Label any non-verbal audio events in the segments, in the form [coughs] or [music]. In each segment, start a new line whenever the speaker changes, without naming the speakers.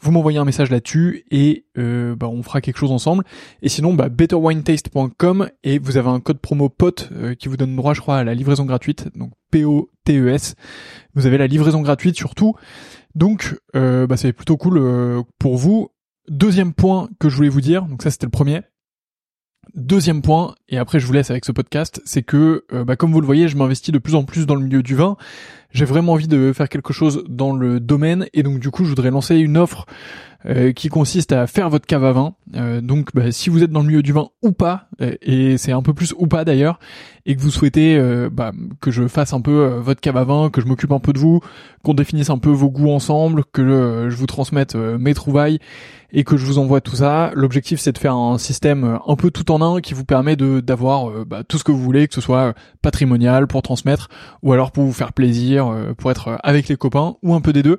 Vous m'envoyez un message là-dessus et euh, bah, on fera quelque chose ensemble. Et sinon, bah, betterwinetaste.com et vous avez un code promo POTE euh, qui vous donne droit, je crois, à la livraison gratuite. Donc P-O-T-E-S. Vous avez la livraison gratuite surtout. Donc, euh, bah, c'est plutôt cool euh, pour vous. Deuxième point que je voulais vous dire, donc ça c'était le premier. Deuxième point, et après je vous laisse avec ce podcast, c'est que, euh, bah, comme vous le voyez, je m'investis de plus en plus dans le milieu du vin. J'ai vraiment envie de faire quelque chose dans le domaine, et donc du coup, je voudrais lancer une offre euh, qui consiste à faire votre cave à vin. Euh, donc, bah, si vous êtes dans le milieu du vin ou pas, et c'est un peu plus ou pas d'ailleurs, et que vous souhaitez bah, que je fasse un peu votre cave à vin, que je m'occupe un peu de vous, qu'on définisse un peu vos goûts ensemble, que je vous transmette mes trouvailles et que je vous envoie tout ça. L'objectif c'est de faire un système euh, un peu tout en un qui vous permet de d'avoir euh, bah, tout ce que vous voulez, que ce soit euh, patrimonial pour transmettre ou alors pour vous faire plaisir, pour être avec les copains ou un peu des deux.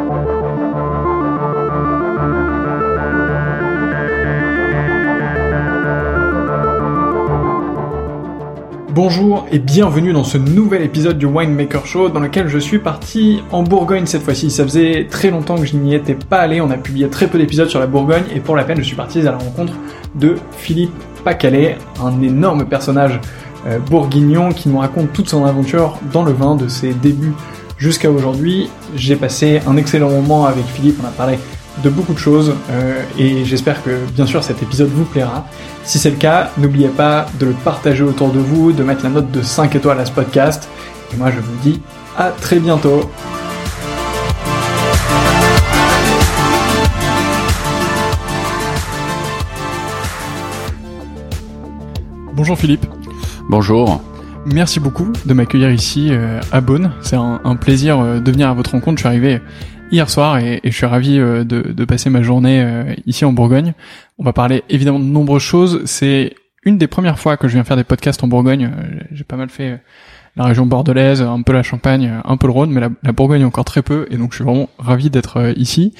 Bonjour et bienvenue dans ce nouvel épisode du Winemaker Show dans lequel je suis parti en Bourgogne cette fois-ci. Ça faisait très longtemps que je n'y étais pas allé, on a publié très peu d'épisodes sur la Bourgogne et pour la peine je suis parti à la rencontre de Philippe Pacalet, un énorme personnage euh, bourguignon qui nous raconte toute son aventure dans le vin de ses débuts jusqu'à aujourd'hui. J'ai passé un excellent moment avec Philippe, on a parlé de beaucoup de choses euh, et j'espère que bien sûr cet épisode vous plaira. Si c'est le cas, n'oubliez pas de le partager autour de vous, de mettre la note de 5 étoiles à ce podcast. Et moi je vous dis à très bientôt. Bonjour Philippe.
Bonjour.
Merci beaucoup de m'accueillir ici euh, à Beaune. C'est un, un, plaisir euh, de venir à votre rencontre. Je suis arrivé hier soir et, je suis ravi euh, de, de, passer ma journée euh, ici en Bourgogne. On va parler évidemment de nombreuses choses. C'est une des premières fois que je viens faire des podcasts en Bourgogne. Euh, j'ai pas mal fait la région bordelaise, un peu la Champagne, un peu le Rhône, mais la, Bourgogne encore très peu, et donc je suis vraiment ravi d'être ici.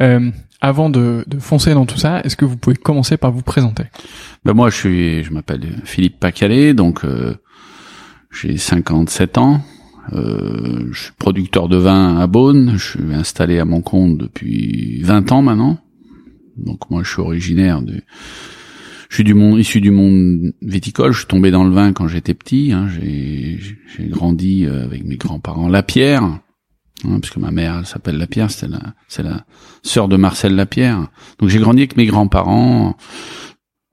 Euh, avant de, de, foncer dans tout ça, est-ce que vous pouvez commencer par vous présenter?
Ben moi, je suis, je m'appelle Philippe Pacalet, donc euh, j'ai 57 ans. Euh, je suis producteur de vin à Beaune. Je suis installé à mon compte depuis 20 ans maintenant. Donc moi, je suis originaire de... Je suis du monde, issu du monde viticole. Je suis tombé dans le vin quand j'étais petit. Hein. J'ai grandi euh, avec mes grands-parents Lapierre, hein, puisque ma mère s'appelle Lapierre. C'est la, c'est la sœur de Marcel Lapierre. Donc j'ai grandi avec mes grands-parents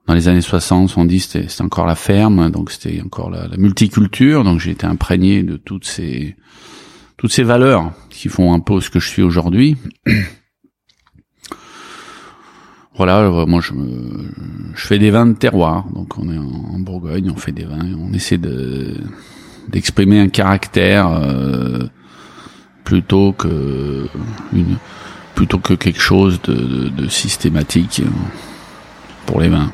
dans les années 60, 70, c'était, c'était encore la ferme, donc c'était encore la, la multiculture, donc j'ai été imprégné de toutes ces toutes ces valeurs qui font un peu ce que je suis aujourd'hui. [clears throat] voilà, euh, moi je, me, je fais des vins de terroir, donc on est en, Bourgogne, on fait des vins, on essaie de d'exprimer un caractère euh, plutôt que une plutôt que quelque chose de, de, de systématique pour les vins.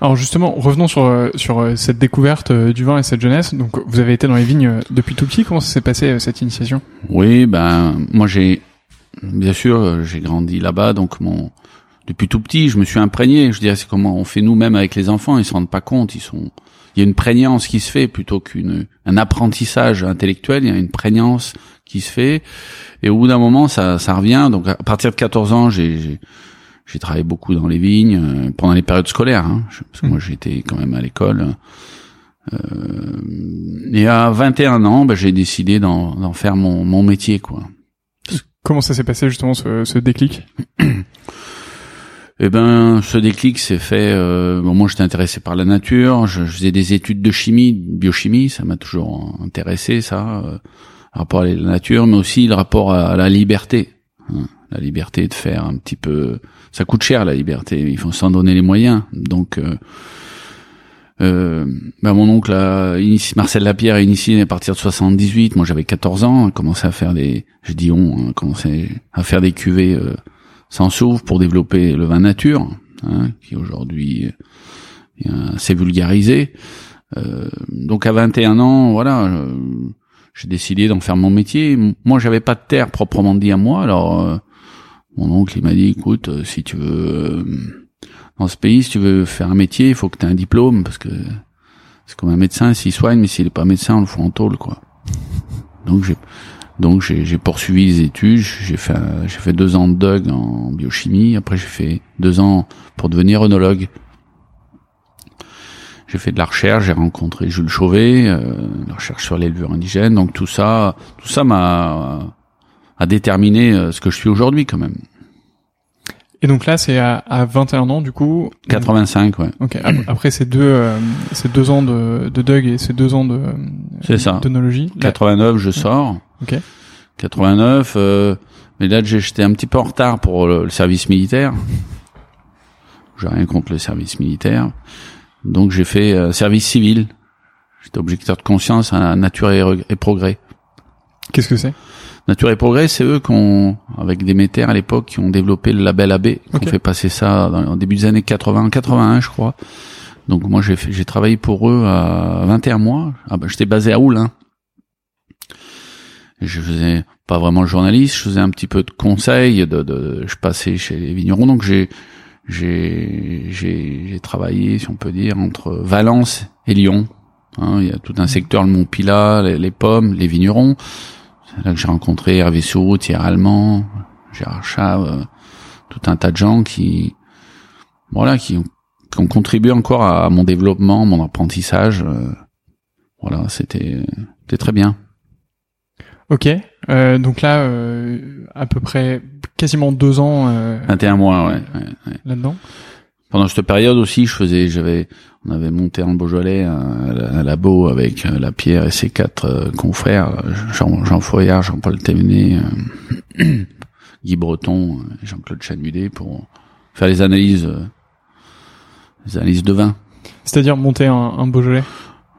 Alors justement, revenons sur euh, sur euh, cette découverte euh, du vin et cette jeunesse. Donc vous avez été dans les vignes depuis tout petit. Comment ça s'est passé cette initiation?
Oui, ben moi j'ai bien sûr j'ai grandi là-bas, donc mon depuis tout petit je me suis imprégné. Je dirais c'est comment on fait nous-mêmes avec les enfants. Ils se rendent pas compte. Ils sont il y a une prégnance qui se fait plutôt qu'une un apprentissage intellectuel. Il y a une prégnance qui se fait et au bout d'un moment ça ça revient. Donc à partir de 14 ans j'ai j'ai travaillé beaucoup dans les vignes euh, pendant les périodes scolaires, hein, parce que moi j'étais quand même à l'école. Euh, et à 21 ans, bah, j'ai décidé d'en faire mon, mon métier, quoi.
Comment ça s'est passé justement ce, ce déclic? [clears throat]
Eh ben, ce déclic s'est fait. Euh, bon, moi, j'étais intéressé par la nature. Je, je, faisais des études de chimie, de biochimie. Ça m'a toujours intéressé, ça, euh, rapport à la nature, mais aussi le rapport à, à la liberté. Hein la liberté de faire un petit peu ça coûte cher la liberté. Il faut s'en donner les moyens. Donc euh, euh, bah mon oncle a initié, Marcel Lapierre a initié à partir de 78 moi j'avais 14 ans. A commencé à faire des je dis on a commencé à faire des cuvées euh, sans soufre pour développer le vin nature hein, qui aujourd'hui est assez vulgarisé. Euh, donc à 21 ans voilà j'ai décidé d'en faire mon métier. Moi, j'avais pas de terre proprement dit à moi, alors euh, mon oncle il m'a dit écoute euh, si tu veux euh, dans ce pays si tu veux faire un métier il faut que tu aies un diplôme parce que c'est comme un médecin s'il soigne mais s'il est pas médecin on le fout en tôle quoi donc j'ai donc j'ai poursuivi les études j'ai fait j'ai fait deux ans de DUG en biochimie après j'ai fait deux ans pour devenir œnologue j'ai fait de la recherche, j'ai rencontré Jules Chauvet, euh, la recherche sur les levures indigènes. Donc tout ça, tout ça m'a à déterminer euh, ce que je suis aujourd'hui quand même.
Et donc là, c'est à, à 21 ans du coup.
85, ouais.
Ok. Après ces deux, euh, ces deux ans de, de Doug et ces deux ans de.
C'est ça.
D'onologie.
89, je sors.
Ok.
89, euh, mais là j'étais un petit peu en retard pour le, service militaire. J'ai rien contre le service militaire, donc j'ai fait euh, service civil. J'étais objecteur de conscience à Nature et, et Progrès.
Qu'est-ce que c'est?
Nature et Progrès, c'est eux qui ont, avec des métères à l'époque, qui ont développé le label AB, qui ont fait passer ça dans, en début des années 80, 81, je crois. Donc moi, j'ai j'ai travaillé pour eux à 21 mois. Ah ben, j'étais basé à Oul, hein. Je faisais pas vraiment le journaliste, je faisais un petit peu de conseil, de, de je passais chez les vignerons, donc j'ai j'ai j'ai travaillé, si on peut dire, entre Valence et Lyon. Hein, il y a tout un secteur, le Mont Pilat, les, les pommes, les vignerons. Là que j'ai rencontré Hervé Sourou, Thierry Allemand, Gérard Chave, euh, tout un tas de gens qui, voilà, qui ont, qui ont contribué encore à mon développement, mon apprentissage. Euh, voilà, c'était, c'était très bien.
Ok, euh, donc là, euh, à peu près quasiment deux ans. Euh,
21 mois, ouais. ouais, ouais.
Là-dedans.
Pendant cette période aussi, je faisais, j'avais, on avait monté en Beaujolais un, un labo avec euh, la Pierre et ses quatre euh, confrères, Jean, Jean Foyard, Jean-Paul Thévenet, euh, [clears throat] Guy Breton, Jean-Claude Chanudet pour faire les analyses, les analyses de vin.
C'est-à-dire monter un, un Beaujolais?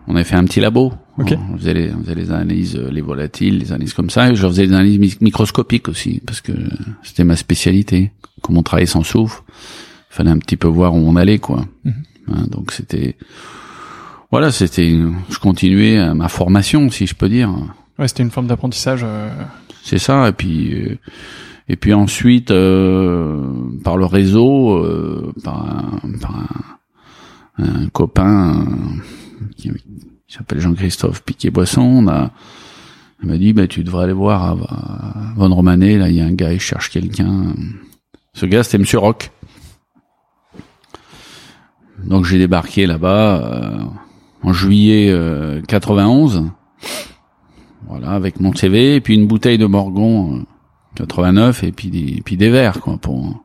On avait fait un petit labo.
Okay.
On, faisait les, on faisait les analyses, les volatiles, les analyses comme ça. Et je faisais des analyses microscopiques aussi parce que c'était ma spécialité. Comme on travaillait sans soufre? Fallait un petit peu voir où on allait quoi.
Mhm.
Hein, donc c'était voilà, c'était je continuais ma formation si je peux dire.
Ouais, c'était une forme d'apprentissage. Euh...
C'est ça et puis euh, et puis ensuite euh, par le réseau euh, par un, par un, un copain qui, qui s'appelle Jean-Christophe Piquet-Boisson, on a il m'a dit bah tu devrais aller voir à, à Von Romanet là, il y a un gars il cherche quelqu'un. Ce gars c'était Monsieur Rock. Donc j'ai débarqué là-bas euh, en juillet euh, 91. Voilà, avec mon CV et puis une bouteille de Morgon euh, 89 et puis des, et puis des verres quoi pour.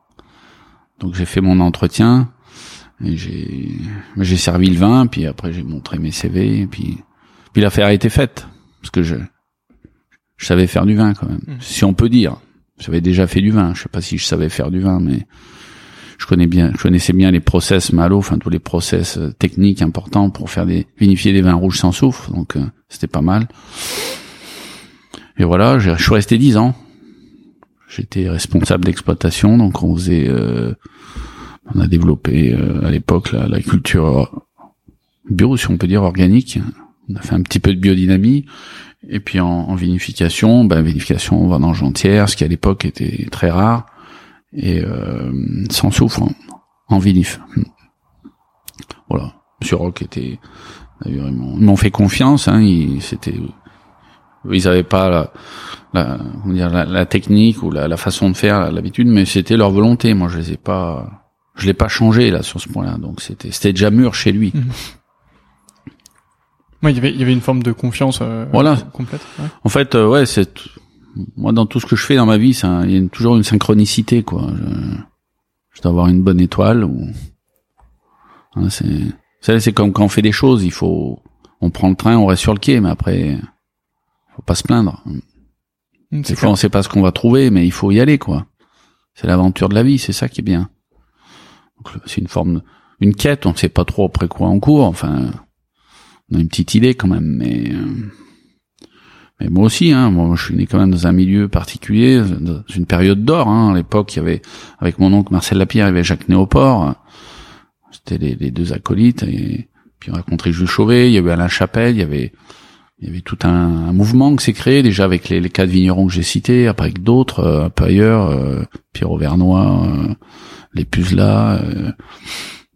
Donc j'ai fait mon entretien Et j'ai, j'ai servi le vin, puis après j'ai montré mes CV, et puis, puis l'affaire a été faite. Parce que je, je savais faire du vin quand même.
Mhm.
Si on peut dire. J'avais déjà fait du vin. Je sais pas si je savais faire du vin, mais je connais bien, je connaissais bien les process malo, enfin tous les process euh, techniques importants pour faire des vinifier des vins rouges sans soufre. Donc euh, c'était pas mal. Et voilà, je suis resté dix ans. J'étais responsable d'exploitation, donc on faisait, euh, on a développé euh, à l'époque la, la culture bio, si on peut dire organique. On a fait un petit peu de biodynamie. Et puis en, en vinification, ben vinification vendange entière, ce qui à l'époque était très rare, et euh, sans soufre en, en vinif. Voilà. Monsieur Rock était, ils m'ont- fait confiance. Hein, ils, c'était, ils avaient pas la, la, comment dire, la, la technique ou la, la façon de faire, l'habitude, mais c'était leur volonté. Moi, je les ai pas, je l'ai pas changé là sur ce point-là. Donc c'était, c'était déjà mûr chez lui.
Ouais, il y avait, il y avait une forme de confiance euh,
Voilà.
complète. ouais.
En fait, euh, ouais, c'est moi dans tout ce que je fais dans ma vie, il y a toujours une synchronicité, quoi. Je, je dois avoir une bonne étoile ou Hein, c'est vous savez, c'est comme quand on fait des choses, il faut on prend le train, on reste sur le quai, mais après faut pas se plaindre.
Mm,
Des
C'est
fois, on sait pas ce qu'on va trouver, mais il faut y aller, quoi. C'est l'aventure de la vie, c'est ça qui est bien. C'est une forme, de- une quête, on sait pas trop après quoi on court. Enfin, on a une petite idée quand même, mais mais moi aussi, hein, moi je suis né quand même dans un milieu particulier, dans une période d'or. Hein. À l'époque, il y avait avec mon oncle Marcel Lapierre, il y avait Jacques Néoport. C'était les, deux acolytes. Et puis on a rencontré Jules Chauvet, il y avait Alain Chapelle, il y avait il y avait tout un, mouvement qui s'est créé déjà avec les, quatre vignerons que j'ai cités, après avec d'autres euh, un peu ailleurs, euh, Pierre Auvernois, euh, les Puzelas, euh,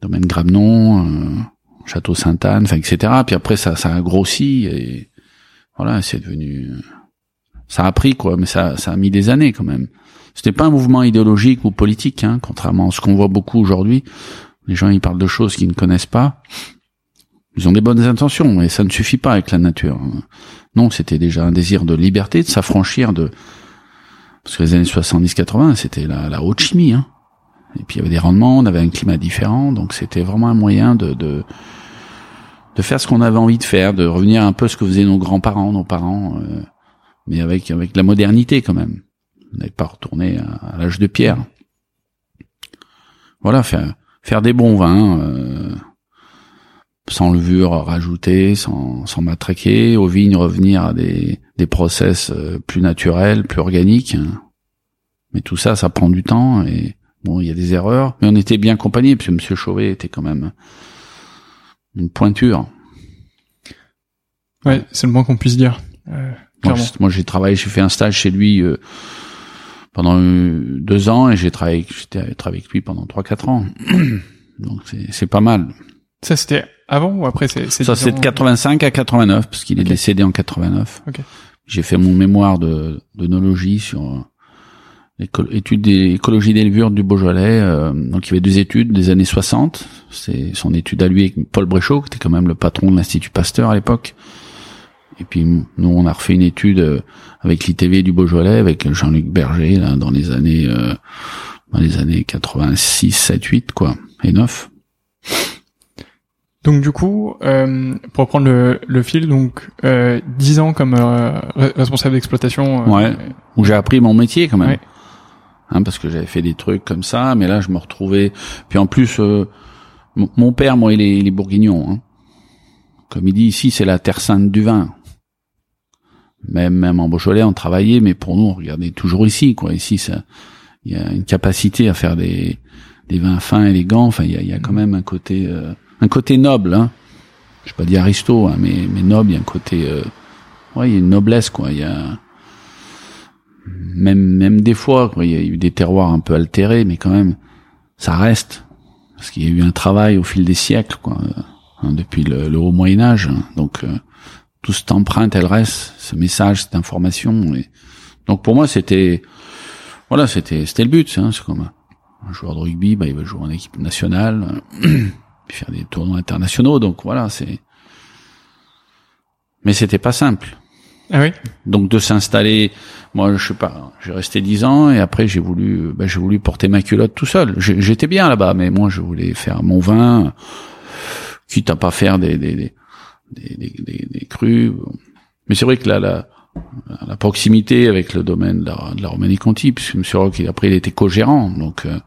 Domaine Gramenon, euh, Château Sainte-Anne, enfin etc. Puis après ça ça a grossi et voilà, c'est devenu ça a pris quoi, mais ça ça a mis des années quand même. C'était pas un mouvement idéologique ou politique, hein, contrairement à ce qu'on voit beaucoup aujourd'hui. Les gens ils parlent de choses qu'ils ne connaissent pas. Ils ont des bonnes intentions, mais ça ne suffit pas avec la nature. Non, c'était déjà un désir de liberté, de s'affranchir de... Parce que les années 70-80, c'était la, la haute chimie. Hein. Et puis il y avait des rendements, on avait un climat différent, donc c'était vraiment un moyen de, de, de faire ce qu'on avait envie de faire, de revenir un peu ce que faisaient nos grands-parents, nos parents, euh, mais avec, avec la modernité quand même. On n'avait pas retourné à, l'âge de pierre. Voilà, faire, faire des bons vins... Euh, sans levure rajoutée, sans, sans matraquer, aux vignes revenir à des, des process euh, plus naturels, plus organiques. Mais tout ça, ça prend du temps et bon, il y a des erreurs. Mais on était bien accompagnés, parce que Monsieur Chauvet était quand même une pointure.
Ouais, c'est le moins qu'on puisse dire. Euh,
Moi,
clairement.
je- moi, j'ai travaillé, j'ai fait un stage chez lui euh, pendant euh, deux ans et j'ai travaillé, j'étais avec lui pendant trois quatre ans. [clears throat] Donc c'est pas mal.
Ça, c'était avant ou après c'est,
Ça, c'est de
différent
85 à 89, parce qu'il est décédé en 89.
Ok.
J'ai fait mon mémoire de d'onologie sur étude des écologie des levures du Beaujolais. euh, donc, il y avait deux études des années 60. C'est son étude à lui avec Paul Bréchot, qui était quand même le patron de l'Institut Pasteur à l'époque. Et puis, nous, on a refait une étude euh, avec l'ITV du Beaujolais, avec Jean-Luc Berger, là, dans les années, euh, dans les années 86, 7, 8, quoi, et 9.
Donc du coup, euh, pour reprendre le, le fil, donc euh, 10 ans comme euh, re- responsable d'exploitation. euh,
Ouais. où j'ai appris mon métier quand même.
Ouais.
Hein, parce que j'avais fait des trucs comme ça, mais là je me retrouvais. Puis en plus, euh, mon- père, moi, il est, il est bourguignon. Hein. Comme il dit ici, c'est la terre sainte du vin. Même, même en Beaujolais, on travaillait, mais pour nous, on regardait toujours ici, quoi. Ici, ça, il y a une capacité à faire des, des vins fins, élégants. Enfin, il y a, y a quand même un côté, euh, un côté noble. Hein. Je vais pas dire aristo, hein, mais, mais noble. Il y a un côté, euh, ouais, il y a une noblesse, quoi. Y a même même des fois quoi, il y a eu des terroirs un peu altérés mais quand même ça reste parce qu'il y a eu un travail au fil des siècles quoi euh, hein, depuis le, le haut Moyen Âge hein. donc euh, tout cette empreinte elle reste ce message cette information et donc pour moi c'était voilà c'était c'était le but hein. c'est comme un, joueur de rugby bah il veut jouer en équipe nationale euh, [clears throat] faire des tournois internationaux donc voilà c'est mais c'était pas simple
Ah oui.
Donc de s'installer, moi je sais pas, j'ai resté dix ans et après j'ai voulu, ben, j'ai voulu porter ma culotte tout seul. J'étais bien là-bas, mais moi je voulais faire mon vin, quitte à pas faire des des des des, des, des crus. Mais c'est vrai que là, la, la proximité avec le domaine de la, de la Romanée Conti, puisque M. Rock, après, il était co-gérant, donc euh,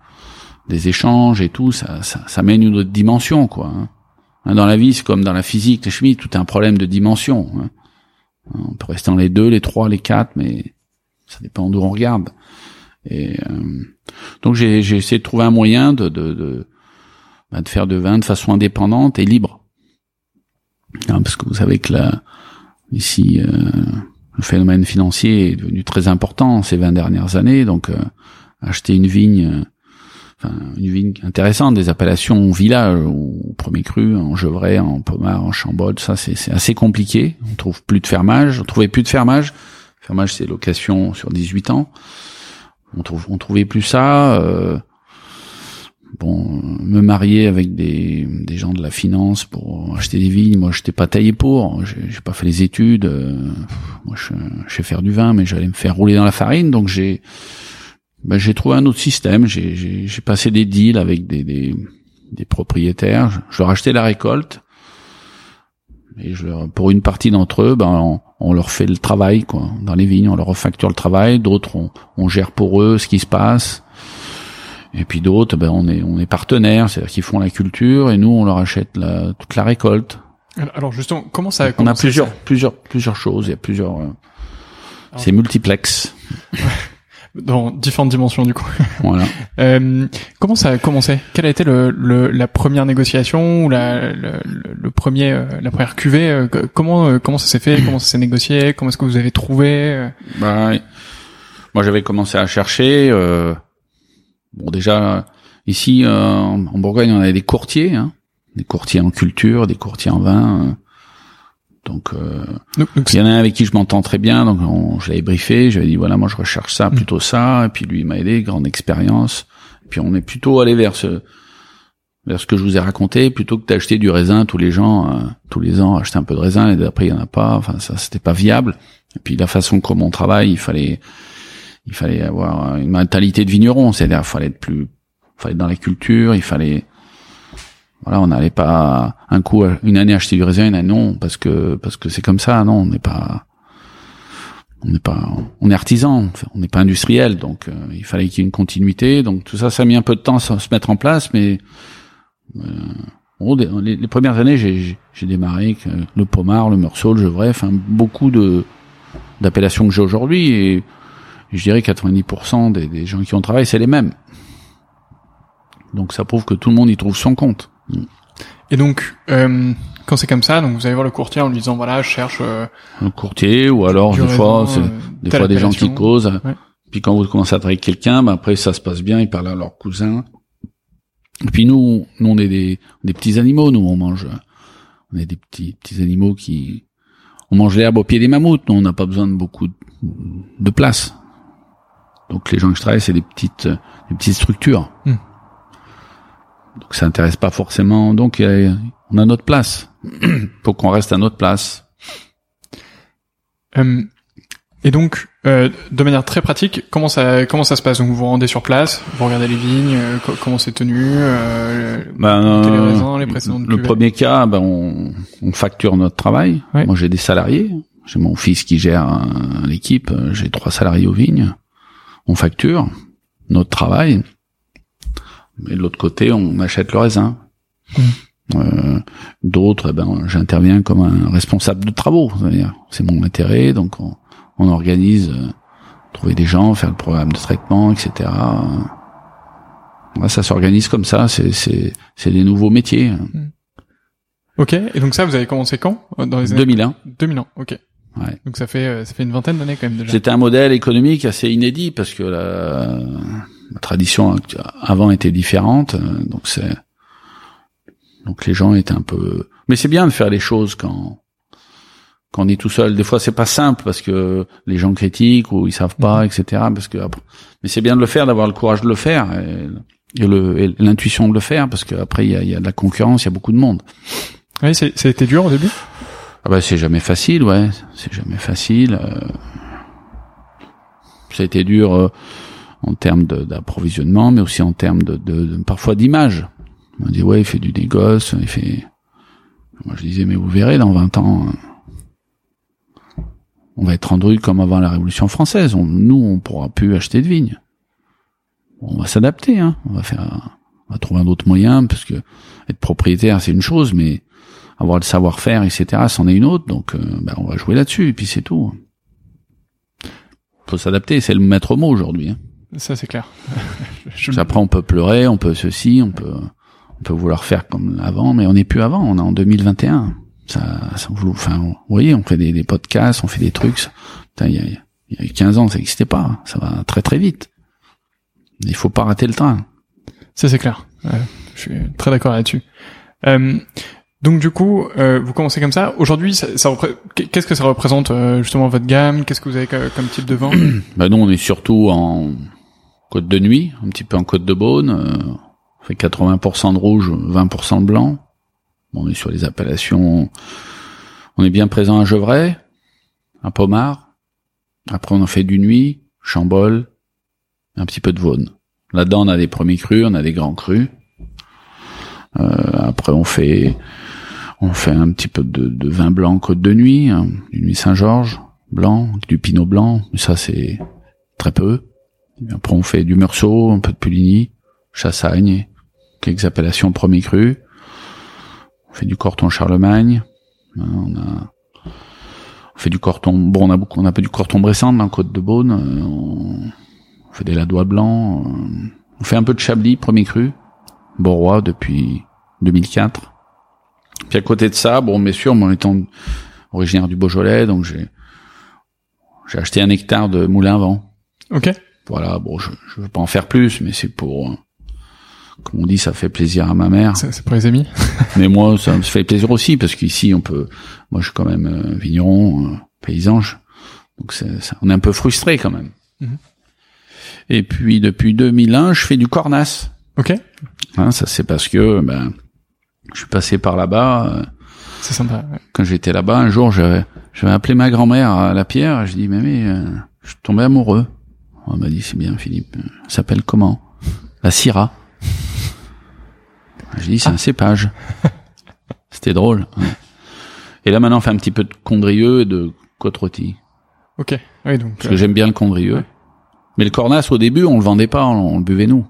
des échanges et tout, ça, ça, ça mène une autre dimension, quoi. Hein. hein dans la vie, c'est comme dans la physique, la chimie, tout est un problème de dimension. Hein. On peut rester dans les deux, les trois, les quatre, mais ça dépend d'où on regarde. Et euh, donc j'ai, essayé de trouver un moyen bah, de faire de vin de façon indépendante et libre. Hein, parce que vous savez que là, ici, euh, le phénomène financier est devenu très important ces 20 dernières années. Donc, euh, acheter une vigne, une vigne intéressante, des appellations village au premier cru, en Gevrey, en Pommard, en Chambol, ça c'est assez compliqué. On trouve plus de fermage, on trouvait plus de fermage. Fermage c'est location sur 18 ans. On trouve, trouvait plus ça. Euh, bon, me marier avec des, gens de la finance pour acheter des vignes, moi j'étais pas taillé pour, j'ai pas fait les études, euh, moi je, sais faire du vin, mais j'allais me faire rouler dans la farine, donc j'ai ben, j'ai trouvé un autre système, j'ai passé des deals avec des, des, des propriétaires, je, leur achetais la récolte, et je leur, pour une partie d'entre eux, ben on, on, leur fait le travail quoi, dans les vignes, on leur facture le travail, d'autres on, on gère pour eux ce qui se passe. Et puis d'autres, ben on est on est partenaires, c'est-à-dire qu'ils font la culture et nous on leur achète la, toute la récolte.
Alors justement, comment ça
On a plusieurs plusieurs plusieurs choses, il y a plusieurs. Euh, c'est multiplex. [laughs]
Dans différentes dimensions du coup. [laughs]
Voilà.
euh, comment ça a commencé? Quelle a été le, le, la première négociation ou la, le, le premier euh, la première cuvée? Euh, Comment comment ça s'est fait? Comment ça s'est négocié? Comment est-ce que vous avez trouvé
bah, moi j'avais commencé à chercher. Euh, Bon, déjà, ici, euh, en Bourgogne, on avait des courtiers, hein, des courtiers en culture, des courtiers en vin. Euh. donc, euh, il y en a un avec qui je m'entends très bien, donc on, je l'avais briefé, j'avais dit voilà, moi je recherche ça, mm. plutôt ça, et puis lui il m'a aidé, grande expérience. Et puis on est plutôt allé vers ce vers ce que je vous ai raconté, plutôt que d'acheter du raisin tous les gens, tous les ans, acheter un peu de raisin et après il y en a pas. Enfin ça c'était pas viable. Et puis la façon comme on travaille, il fallait il fallait avoir une mentalité de vigneron, c'est-à-dire il fallait être plus, il fallait être dans la culture, il fallait, voilà, on n'allait pas un coup une année acheter du raisin, une année non, parce que parce que c'est comme ça, non, on n'est pas, on n'est pas, on est artisan, on n'est pas industriel, donc euh, il fallait qu'il y ait une continuité, donc tout ça, ça a mis un peu de temps à se mettre en place, mais euh, les, premières années, j'ai démarré avec euh, le Pomard, le Meursault, le Gevrey, beaucoup de d'appellations que j'ai aujourd'hui et je dirais 90% des, des, gens qui ont travaillé, c'est les mêmes. Donc ça prouve que tout le monde y trouve son compte.
Et donc, euh, quand c'est comme ça, donc vous allez voir le courtier en lui disant voilà, je cherche euh,
un courtier ou alors des fois, c'est euh, des fois des gens qui causent. Puis quand vous commencez à travailler avec quelqu'un, ben après ça se passe bien, ils parlent à leur cousin. Et puis nous, nous on est des, des petits animaux, nous on mange, on est des petits petits animaux qui, on mange l'herbe au pied des mammouths. Nous on n'a pas besoin de beaucoup de place. Donc les gens que je travaille, c'est des petites, des petites structures. Hmm. Donc ça intéresse pas forcément. Donc on a notre place. [clears throat] Faut qu'on reste à notre place.
Euh, et donc, euh, de manière très pratique, comment ça comment ça se passe? Donc vous vous rendez sur place, vous regardez les vignes, euh, comment c'est tenu, euh,
ben, les raisins, les précédentes. Le premier cas, ben on, on facture notre travail. Moi j'ai des salariés. J'ai mon fils qui gère l'équipe. J'ai trois salariés aux vignes on facture notre travail, mais de l'autre côté, on achète le raisin. Mmh. Euh, D'autres, eh ben, j'interviens comme un responsable de travaux. C'est mon intérêt, donc on, on organise, euh, trouver des gens, faire le programme de traitement, etc. ça s'organise comme ça. C'est des nouveaux métiers. Mmh.
Ok. Et donc ça, vous avez commencé quand
Dans les années 2001.
2001. Ok. Donc ça fait euh, ça fait une vingtaine d'années quand même déjà.
C'était un modèle économique assez inédit parce que la, la tradition avant était différente, donc c'est donc les gens étaient un peu. Mais c'est bien de faire les choses quand quand on est tout seul. Des fois c'est pas simple parce que les gens critiquent ou ils savent pas, etc. Parce que mais c'est bien de le faire, d'avoir le courage de le faire et, le l'intuition de le faire parce qu'après il y a, y a de la concurrence, il y a beaucoup de monde.
Oui, ça a été dur au début?
Ah bah c'est jamais facile, ouais, c'est jamais facile. euh. Ça a été dur euh, en termes d'approvisionnement, mais aussi en termes de, de- de- parfois d'image. On dit ouais, il fait du négoce, il fait. Moi je disais mais vous verrez dans 20 ans, euh, on va être rendu comme avant la Révolution française. Nous on pourra plus acheter de vignes. On va s'adapter, hein. On va faire, on va trouver un autre moyen parce que être propriétaire c'est une chose, mais avoir le savoir-faire, etc., c'en est une autre. Donc, euh, ben, on va jouer là-dessus, et puis c'est tout. Faut s'adapter, c'est le maître mot aujourd'hui. Hein.
Ça c'est clair. [laughs] Je-
qu'après, on peut pleurer, on peut ceci, on peut, on peut vouloir faire comme avant, mais on n'est plus avant. On est en 2021. Ça, ça vous, enfin, vous voyez, on fait des, des podcasts, on fait des trucs. Il y, a, il y a 15 ans, ça n'existait pas. Ça va très très vite. Il faut pas rater le train.
Ça c'est clair. Ouais, je suis très d'accord là-dessus. Euh, donc du coup, euh, vous commencez comme ça. Aujourd'hui, ça, ça qu'est-ce que ça représente euh, justement votre gamme? Qu'est-ce que vous avez co- comme type de vin [clears throat]
Ben nous, on est surtout en côte de nuit, un petit peu en côte de Beaune. euh, on fait 80% de rouge, 20% de blanc. On est sur les appellations. On est bien présent à Gevrey, à Pomard. Après, on en fait du nuit, Chambol, un petit peu de Vaune. Là-dedans, on a des premiers crus, on a des grands crus. Euh, après, on fait on fait un petit peu de, de vin blanc côte de nuit, hein, du nuit Saint-Georges, blanc, du pinot blanc, mais ça c'est très peu. Après on fait du Meursault, un peu de Puligny, Chassagne, quelques appellations premier cru. On fait du Corton Charlemagne. hein, On a on fait du Corton. Bon, on a beaucoup, on a pas du Corton Bressant dans Côte de Beaune. euh, On, on fait des Ladois blancs. euh, On fait un peu de Chablis premier cru. Borrois depuis 2004. Puis à côté de ça, bon, bien sûr, moi étant originaire du Beaujolais, donc j'ai j'ai acheté un hectare de moulin à vent.
Ok.
Voilà, bon, je, je veux pas en faire plus, mais c'est pour, euh, comme on dit, ça fait plaisir à ma mère.
C'est pour les amis. [laughs]
Mais moi, ça me fait plaisir aussi, parce qu'ici, on peut, moi, je suis quand même euh, vigneron, euh, donc c'est, ça- on est un peu frustré quand même.
Mhm.
Et puis, depuis 2001, je fais du cornas.
Ok.
Hein, ça, c'est parce que, ben, je suis passé par là-bas, euh,
C'est sympa. ouais.
quand j'étais là-bas, un jour, j'avais, j'avais appelé ma grand-mère à la pierre. Je dis, mais, mais euh, je suis tombé amoureux. On m'a dit, c'est bien, Philippe. Ça s'appelle comment? La Syrah. J'ai dit, c'est un cépage. C'était drôle. Et là, maintenant, on fait un petit peu de condrieux et de côte rôtie.
Ok. Oui, donc.
Parce que j'aime bien le condrieux.
Ouais.
Mais le cornas, au début, on le vendait pas, on, on le buvait nous.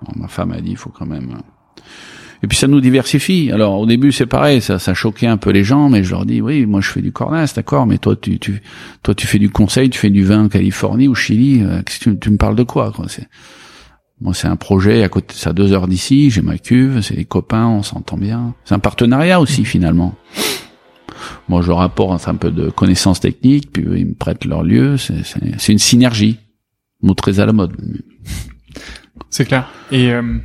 Alors, ma femme a dit, il faut quand même... Et puis ça nous diversifie. Alors au début c'est pareil, ça, ça choquait un peu les gens, mais je leur dis oui, moi je fais du cornas, d'accord, mais toi tu, tu, toi tu fais du conseil, tu fais du vin en Californie ou Chili, euh, tu, me parles de quoi, quoi Moi c'est un projet à côté, c'est à deux heures d'ici, j'ai ma cuve, c'est des copains, on s'entend bien. C'est un partenariat aussi finalement. Moi je leur apporte un peu de connaissances techniques, puis ils me prêtent leur lieu, c'est, une synergie. Mot très à la mode.
C'est clair. Et euh,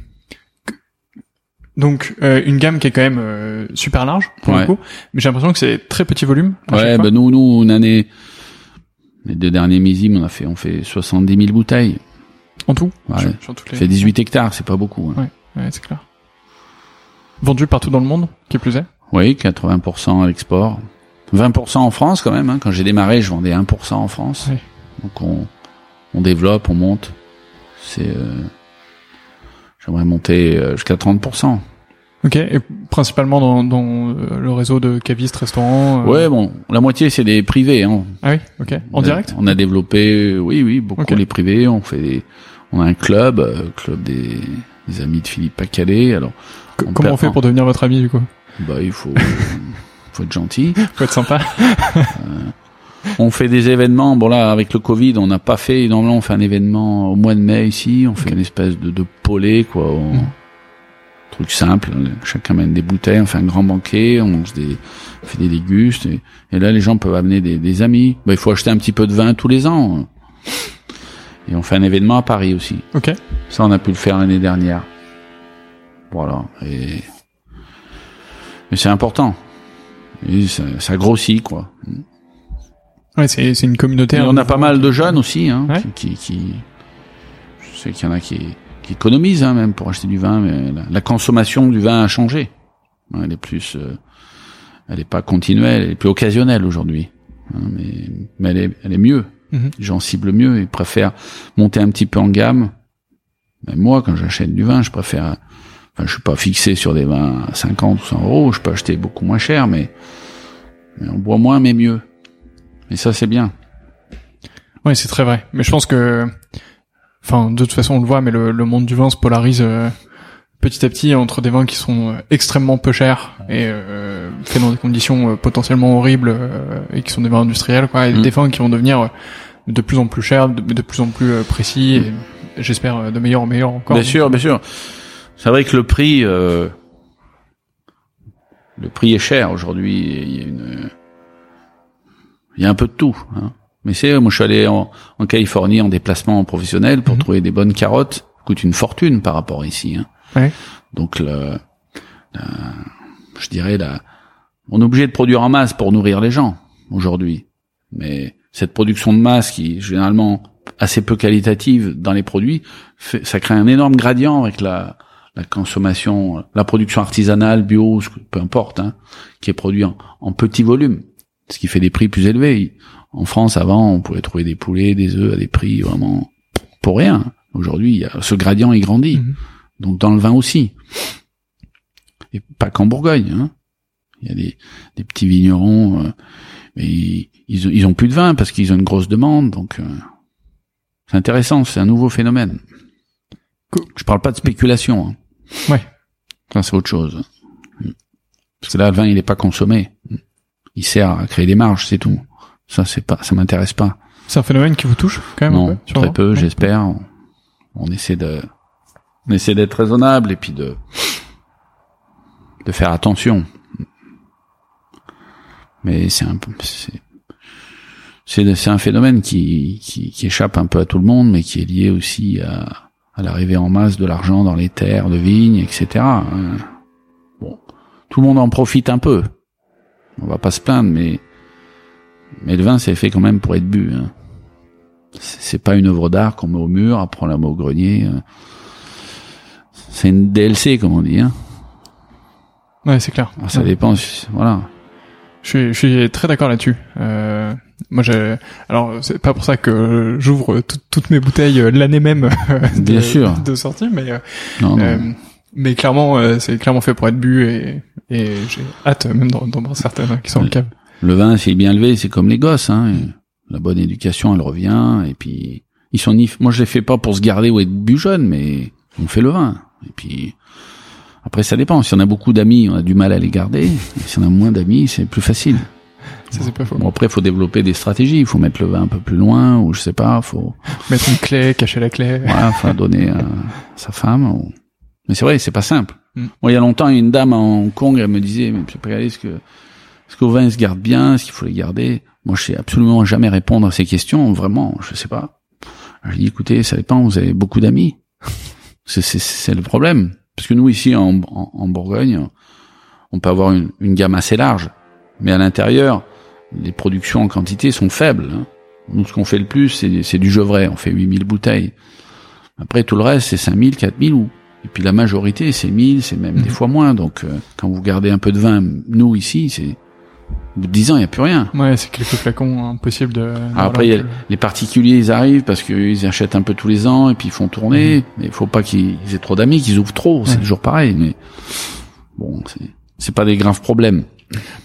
donc euh, une gamme qui est quand même euh, super large pour
Ouais.
le coup, mais j'ai l'impression que c'est très petit volume.
Ouais, ben nous, nous, une année, les deux derniers millésimes, on a fait, on fait 70 000 bouteilles.
en tout.
Ouais.
Sur, sur toutes les.
fait 18 hectares, c'est pas beaucoup. hein.
Ouais, c'est clair. Vendu partout dans le monde, qui plus est.
Oui, 80% à l'export. 20% en France quand même. hein. Quand j'ai démarré, je vendais 1% en France.
Oui.
Donc on, on développe, on monte. C'est, euh, j'aimerais monter euh, jusqu'à 30%.
Ok. Et principalement dans, dans euh, le réseau de cavistes, restaurants. euh,
Ouais, bon, la moitié c'est des privés. Hein.
Ah oui. Ok. En direct?
On a développé, oui, oui, beaucoup
Ok.
les privés. On fait des, on a un club, euh, club des, des amis de Philippe Pacalet. Alors,
C-
on
Comment on fait pour devenir votre ami du coup?
Bah, il faut, [laughs] faut être gentil.
Faut être sympa.
On fait des événements. Bon là, avec le Covid, on n'a pas fait. Normalement, on fait un événement au mois de mai ici. On fait une espèce de, de polé, quoi. On-
Mhm.
Truc simple. Chacun amène des bouteilles. On fait un grand banquet. On mange des, on fait des dégustes. Et, et là, les gens peuvent amener des, des amis. Bah, il faut acheter un petit peu de vin tous les ans. Et on fait un événement à Paris aussi.
Ok.
Ça, on a pu le faire l'année dernière. Voilà. Et mais c'est important. Et ça, ça grossit, quoi.
Ouais, c'est c'est une communauté.
Et
hein,
on a pas mal de jeunes aussi, hein,
Ouais.
qui, qui, je sais qu'il y en a qui, qui économisent hein, même pour acheter du vin, mais la, la consommation du vin a changé. Ouais, Elle est plus, euh, elle est pas continuelle, elle est plus occasionnelle aujourd'hui. Hein, mais mais elle est, elle est mieux.
Mhm.
Les gens ciblent mieux, ils préfèrent monter un petit peu en gamme. Mais moi, quand j'achète du vin, je préfère. Enfin, je suis pas fixé sur des vins à 50 ou 100 euros. Je peux acheter beaucoup moins cher, mais, mais on boit moins, mais mieux. Et ça, c'est bien.
Oui, c'est très vrai. Mais je pense que, enfin, de toute façon, on le voit, mais le, le monde du vin se polarise euh, petit à petit entre des vins qui sont euh, extrêmement peu chers et euh, faits dans des conditions euh, potentiellement horribles euh, et qui sont des vins industriels, quoi, et
Mm.
des vins qui vont devenir de plus en plus chers, de, de plus en plus précis, et j'espère de meilleur en meilleur encore.
Bien sûr, bien sûr. C'est vrai que le prix, euh, le prix est cher aujourd'hui. Il y a une, il y a un peu de tout. Hein. Mais c'est, moi, je suis allé en, en Californie en déplacement professionnel pour
Mhm.
trouver des bonnes carottes. Ça coûte une fortune par rapport à ici. Hein.
Ouais.
Donc, le, je dirais la, on est obligé de produire en masse pour nourrir les gens aujourd'hui. Mais cette production de masse qui est généralement assez peu qualitative dans les produits, fait- ça crée un énorme gradient avec la, la consommation, la production artisanale, bio, peu importe, hein, qui est produit en, en petit volume, ce qui fait des prix plus élevés. En France, avant, on pouvait trouver des poulets, des œufs à des prix vraiment pour rien. Aujourd'hui, il ce gradient est grandi.
Mhm.
Donc dans le vin aussi. Et pas qu'en Bourgogne. Hein. Il y a des, des petits vignerons, euh, mais ils, ils, ont- plus de vin parce qu'ils ont une grosse demande. Donc euh, c'est intéressant, c'est un nouveau phénomène. Je parle pas de spéculation. Hein.
Ouais.
Ça c'est autre chose. Parce que là, le vin, il n'est pas consommé. Il sert à créer des marges, c'est tout. Ça, c'est pas, ça m'intéresse pas.
C'est un phénomène qui vous touche quand même un
Non,
peu,
très peu, j'espère. On, on essaie de, on essaie d'être raisonnable et puis de, de faire attention. Mais c'est un c'est, c'est un phénomène qui, qui, qui échappe un peu à tout le monde, mais qui est lié aussi à, à l'arrivée en masse de l'argent dans les terres de vignes, etc. hein. Bon, tout le monde en profite un peu. On va pas se plaindre, mais, mais le vin, c'est fait quand même pour être bu. Hein. C'est pas une œuvre d'art qu'on met au mur, on la met au grenier. euh. C'est une DLC, comme on dit. Hein.
Ouais, c'est clair.
Alors, ça
Ouais.
dépend. Voilà.
Je suis, je suis très d'accord là-dessus. Euh, moi, j'ai. Alors, c'est pas pour ça que j'ouvre tout- toutes mes bouteilles euh, l'année même euh, de,
Bien sûr.
de sortie, mais
Non, non.
euh, mais clairement, euh, c'est clairement fait pour être bu et, et j'ai hâte euh, même d'en boire certaines qui sont en
Ouais.
cave.
Le vin, s'il est bien élevé, c'est comme les gosses. Hein. La bonne éducation, elle revient. Et puis, ils sont ni. Moi, je les fais pas pour se garder ou être bu jeune, mais on fait le vin. Et puis, après, ça dépend. Si on a beaucoup d'amis, on a du mal à les garder. Et si on a moins d'amis, c'est plus facile. [laughs]
Ça, c'est pas faux.
Bon, après, il faut développer des stratégies. Il faut mettre le vin un peu plus loin, ou je sais pas. Faut
Mettre une clé, cacher la clé.
voilà, enfin donner [laughs] à sa femme. ou- Mais c'est vrai, c'est pas simple.
Mm.
Moi, il y a longtemps, il y a une dame à Hong Kong, elle me disait, mais monsieur Pagale, est-ce que, est-ce que vos vins se gardent bien, est-ce qu'il faut les garder? Moi, je sais absolument jamais répondre à ces questions, vraiment, je sais pas. Je dis, écoutez, ça dépend, vous avez beaucoup d'amis. [laughs] C'est, le problème. Parce que nous, ici, en, en, en Bourgogne, on peut avoir une, une gamme assez large. Mais à l'intérieur, les productions en quantité sont faibles. hein. Nous, ce qu'on fait le plus, c'est, du Gevrey. On fait 8000 bouteilles. Après, tout le reste, c'est 5000, 4000 ou... Et puis la majorité, c'est 1000, c'est même
Mhm.
des fois moins. Donc, euh, quand vous gardez un peu de vin, nous, ici, c'est... Au bout de 10 ans, il n'y a plus rien.
Ouais, c'est quelques flacons impossible de.
Ah, après, a les particuliers, ils arrivent parce qu'ils achètent un peu tous les ans et puis ils font tourner. Mais il faut pas qu'ils aient trop d'amis, qu'ils ouvrent trop. C'est
Mhm.
Toujours pareil. Mais bon, c'est pas des graves problèmes.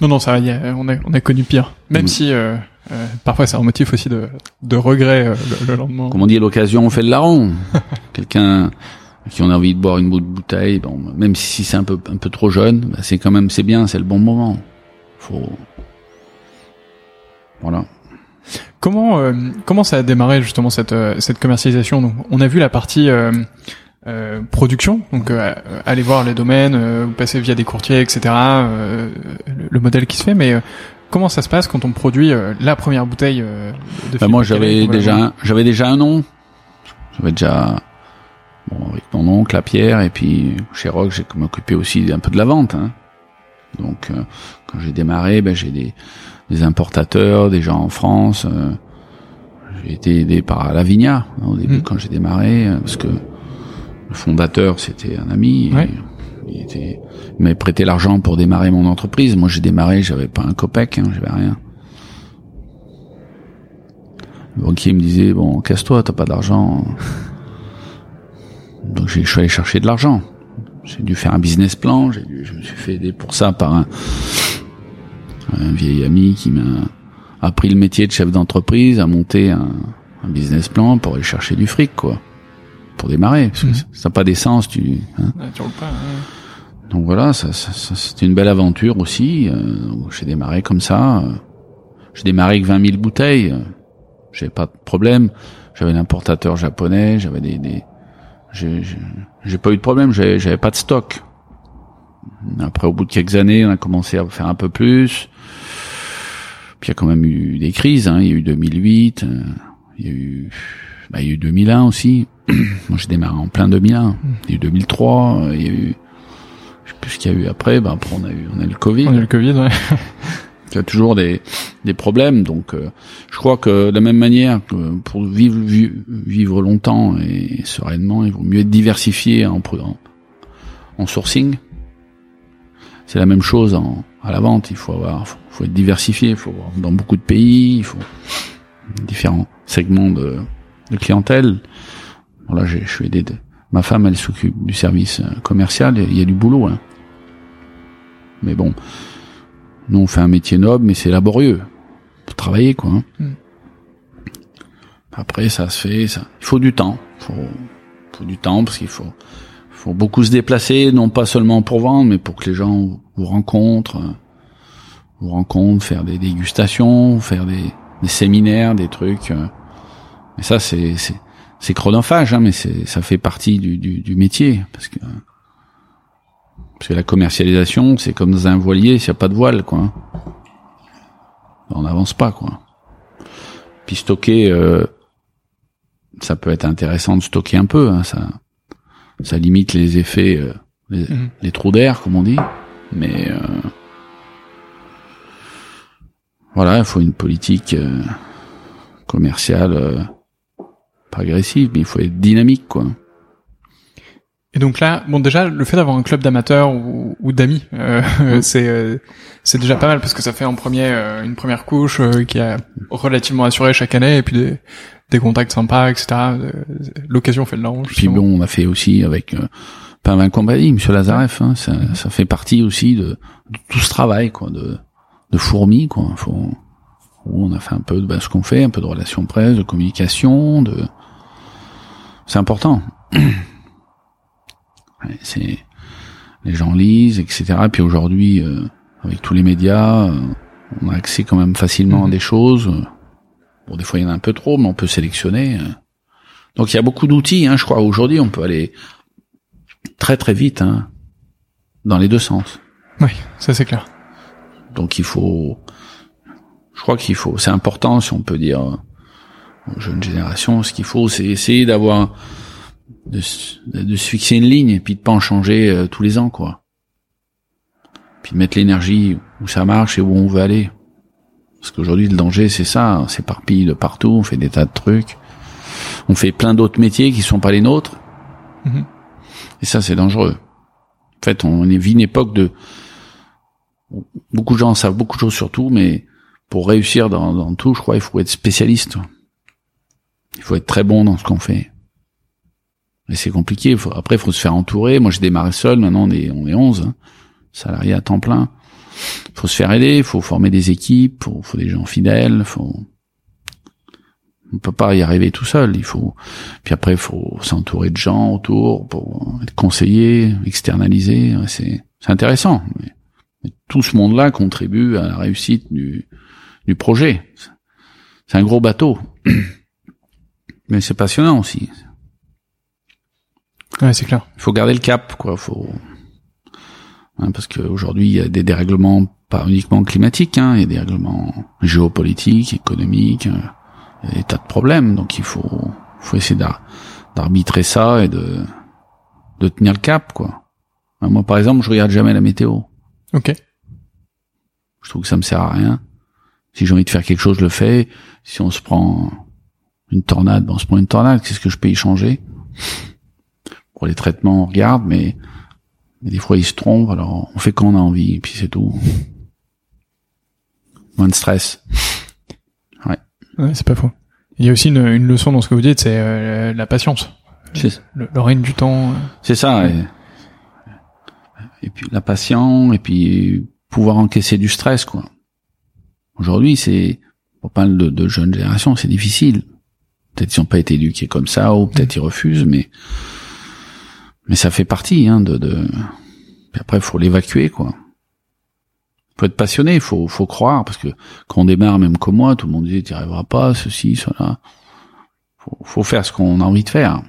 Non, non, ça, y a- on a, on a connu pire. Même
Mm.
si euh, euh, parfois c'est un motif aussi de, de regret euh, le, le lendemain.
Comme on dit, l'occasion, on fait le larron. [laughs] Quelqu'un qui en a envie de boire une bout de bouteille, bon, même si c'est un peu un peu trop jeune, bah, c'est quand même c'est bien, c'est le bon moment. Faut voilà.
Comment euh, comment ça a démarré justement cette euh, cette commercialisation Donc, on a vu la partie euh, euh, production, donc euh, aller voir les domaines, euh, vous passez via des courtiers, etc. euh, le, le modèle qui se fait, mais euh, comment ça se passe quand on produit euh, la première bouteille euh, de
Bah, moi, j'avais déjà, j'avais déjà un nom. J'avais déjà, bon, avec mon oncle, la Pierre, et puis chez Rock, j'ai m'occupé aussi un peu de la vente. hein. Donc, euh, quand j'ai démarré, ben, j'ai des, des importateurs, des gens en France. euh, j'ai été aidé par Lavinia hein, au début
Mhm.
quand j'ai démarré, euh, parce que le fondateur c'était un ami. et. Il, était, il m'avait prêté l'argent pour démarrer mon entreprise. Moi, j'ai démarré, j'avais pas un copec, hein, j'avais rien. Le banquier me disait bon, casse-toi, t'as pas d'argent. Donc je suis allé chercher de l'argent. J'ai dû faire un business plan. J'ai dû, je me suis fait aider pour ça par un, un vieil ami qui m'a appris le métier de chef d'entreprise, a monté un, un, business plan pour aller chercher du fric, quoi, pour démarrer. Parce que
Mhm.
ça n'a pas d'essence, tu. Hein.
Ouais, tu roules pas, ouais.
Donc voilà, ça, ça, ça, c'était une belle aventure aussi. Euh, où j'ai démarré comme ça. J'ai démarré avec 20 000 bouteilles. J'avais pas de problème. J'avais l'importateur japonais. J'avais des, des... j'ai pas eu de problème. J'avais pas de stock. Après, au bout de quelques années, on a commencé à faire un peu plus. Puis il y a quand même eu des crises. Hein. Il y a eu 2008. euh, il y a eu, bah, il y a eu 2001 aussi. [clears throat] Moi, j'ai démarré en plein 2001. Il y a eu 2003. euh, Il y a eu je sais plus ce qu'il y a eu après. Ben après on a eu on a eu le Covid.
On a eu le Covid, ouais. [laughs]
Il y a toujours des des problèmes. Donc euh, je crois que de la même manière que pour vivre vi- vivre longtemps et sereinement, il vaut mieux être diversifié en en, sourcing. C'est la même chose en à la vente. Il faut avoir faut, faut être diversifié. Il faut avoir dans beaucoup de pays. Il faut différents segments de, de clientèle. Bon, là, je suis aidé de, Ma femme, elle s'occupe du service euh, commercial. Il y a du boulot. Hein. Mais bon, nous, on fait un métier noble, mais c'est laborieux. Faut travailler, quoi. hein.
Mm.
Après, ça se fait. Ça... Il faut du temps. Il faut, faut du temps parce qu'il faut, faut beaucoup se déplacer, non pas seulement pour vendre, mais pour que les gens vous rencontrent, euh, vous rencontrent, faire des dégustations, faire des, des séminaires, des trucs. euh. Mais ça, c'est c'est c'est chronophage, hein, mais c'est ça fait partie du, du, du métier parce que parce que la commercialisation, c'est comme dans un voilier, s'il n'y a pas de voile, quoi. On n'avance pas, quoi. Puis stocker, euh, ça peut être intéressant de stocker un peu, hein, ça ça limite les effets, euh, les,
Mhm.
les trous d'air, comme on dit. Mais euh, voilà, il faut une politique euh, commerciale euh, pas agressive, mais il faut être dynamique, quoi.
Et donc là, bon déjà, le fait d'avoir un club d'amateurs ou, ou d'amis, euh, [laughs] c'est euh, c'est déjà pas mal parce que ça fait en premier euh, une première couche euh, qui est relativement assurée chaque année et puis des, des contacts sympas, etc. Euh, L'occasion fait le large.
Puis bon, on a fait aussi avec euh, Pain Compagnie, Monsieur Lazareff, hein, ça, ça fait partie aussi de, de tout ce travail, quoi, de, de fourmi, quoi. Faut, où on a fait un peu de ben, ce qu'on fait, un peu de relations presse, de communication, de. C'est important. [clears throat] C'est les gens lisent, etc. Puis aujourd'hui, euh, avec tous les médias, euh, on a accès quand même facilement à
Mhm.
des choses. Bon, des fois il y en a un peu trop, mais on peut sélectionner. euh. Donc il y a beaucoup d'outils, hein, je crois. Aujourd'hui, on peut aller très très vite, hein, dans les deux sens.
Oui, ça c'est clair.
Donc il faut, je crois qu'il faut, c'est important si on peut dire euh, aux jeunes générations, ce qu'il faut, c'est essayer d'avoir de, se- de se fixer une ligne et puis de pas en changer euh, tous les ans, quoi. Puis de mettre l'énergie où ça marche et où on veut aller. Parce qu'aujourd'hui le danger c'est ça, on s'éparpille de partout, on fait des tas de trucs, on fait plein d'autres métiers qui sont pas les nôtres.
Mhm.
Et ça c'est dangereux. En fait, on est vit une époque de beaucoup de gens savent beaucoup de choses sur tout, mais pour réussir dans, dans tout, je crois, il faut être spécialiste. Il faut être très bon dans ce qu'on fait. Et c'est compliqué. Après, il faut se faire entourer. Moi, j'ai démarré seul. Maintenant, on est, on est 11 hein, salariés à temps plein. Faut se faire aider. Faut former des équipes. Faut, faut des gens fidèles. Faut... On peut pas y arriver tout seul. Il faut. Puis après, faut s'entourer de gens autour pour être conseillé, externalisé. C'est, c'est intéressant. Mais- mais tout ce monde-là contribue à la réussite du, du projet. C'est un gros bateau. [clears throat] Mais c'est passionnant aussi.
Ouais, c'est clair.
Il faut garder le cap, quoi. Faut, hein, parce qu'aujourd'hui, il y a des dérèglements pas uniquement climatiques, hein, il y a des dérèglements géopolitiques, économiques, il y a des tas de problèmes. Donc il faut, faut essayer d'ar- d'arbitrer ça et de, de tenir le cap, quoi. Hein, Moi, par exemple, je regarde jamais la météo.
Ok.
Je trouve que ça me sert à rien. Si j'ai envie de faire quelque chose, je le fais. Si on se prend une tornade, ben on se prend une tornade. Qu'est-ce que je peux y changer? Pour les traitements, on regarde, mais Mais des fois, ils se trompent, alors on fait quand on a envie, et puis c'est tout. Moins de stress. [laughs] Ouais.
Ouais, c'est pas faux. Il y a aussi une, une leçon dans ce que vous dites, c'est euh, la patience.
C'est
Le, le règne du temps. euh.
c'est ça. Et, et puis la patience, et puis pouvoir encaisser du stress, quoi. Aujourd'hui, c'est, on parle de, de jeunes générations, c'est difficile. Peut-être ils n'ont pas été éduqués comme ça, ou peut-être ils refusent, mais mais ça fait partie, hein, de. de... Puis après, faut l'évacuer, quoi. Faut être passionné, faut faut croire, parce que quand on démarre, même comme moi, tout le monde dit, tu arriveras pas, ceci, cela. Faut, faut faire ce qu'on a envie de faire.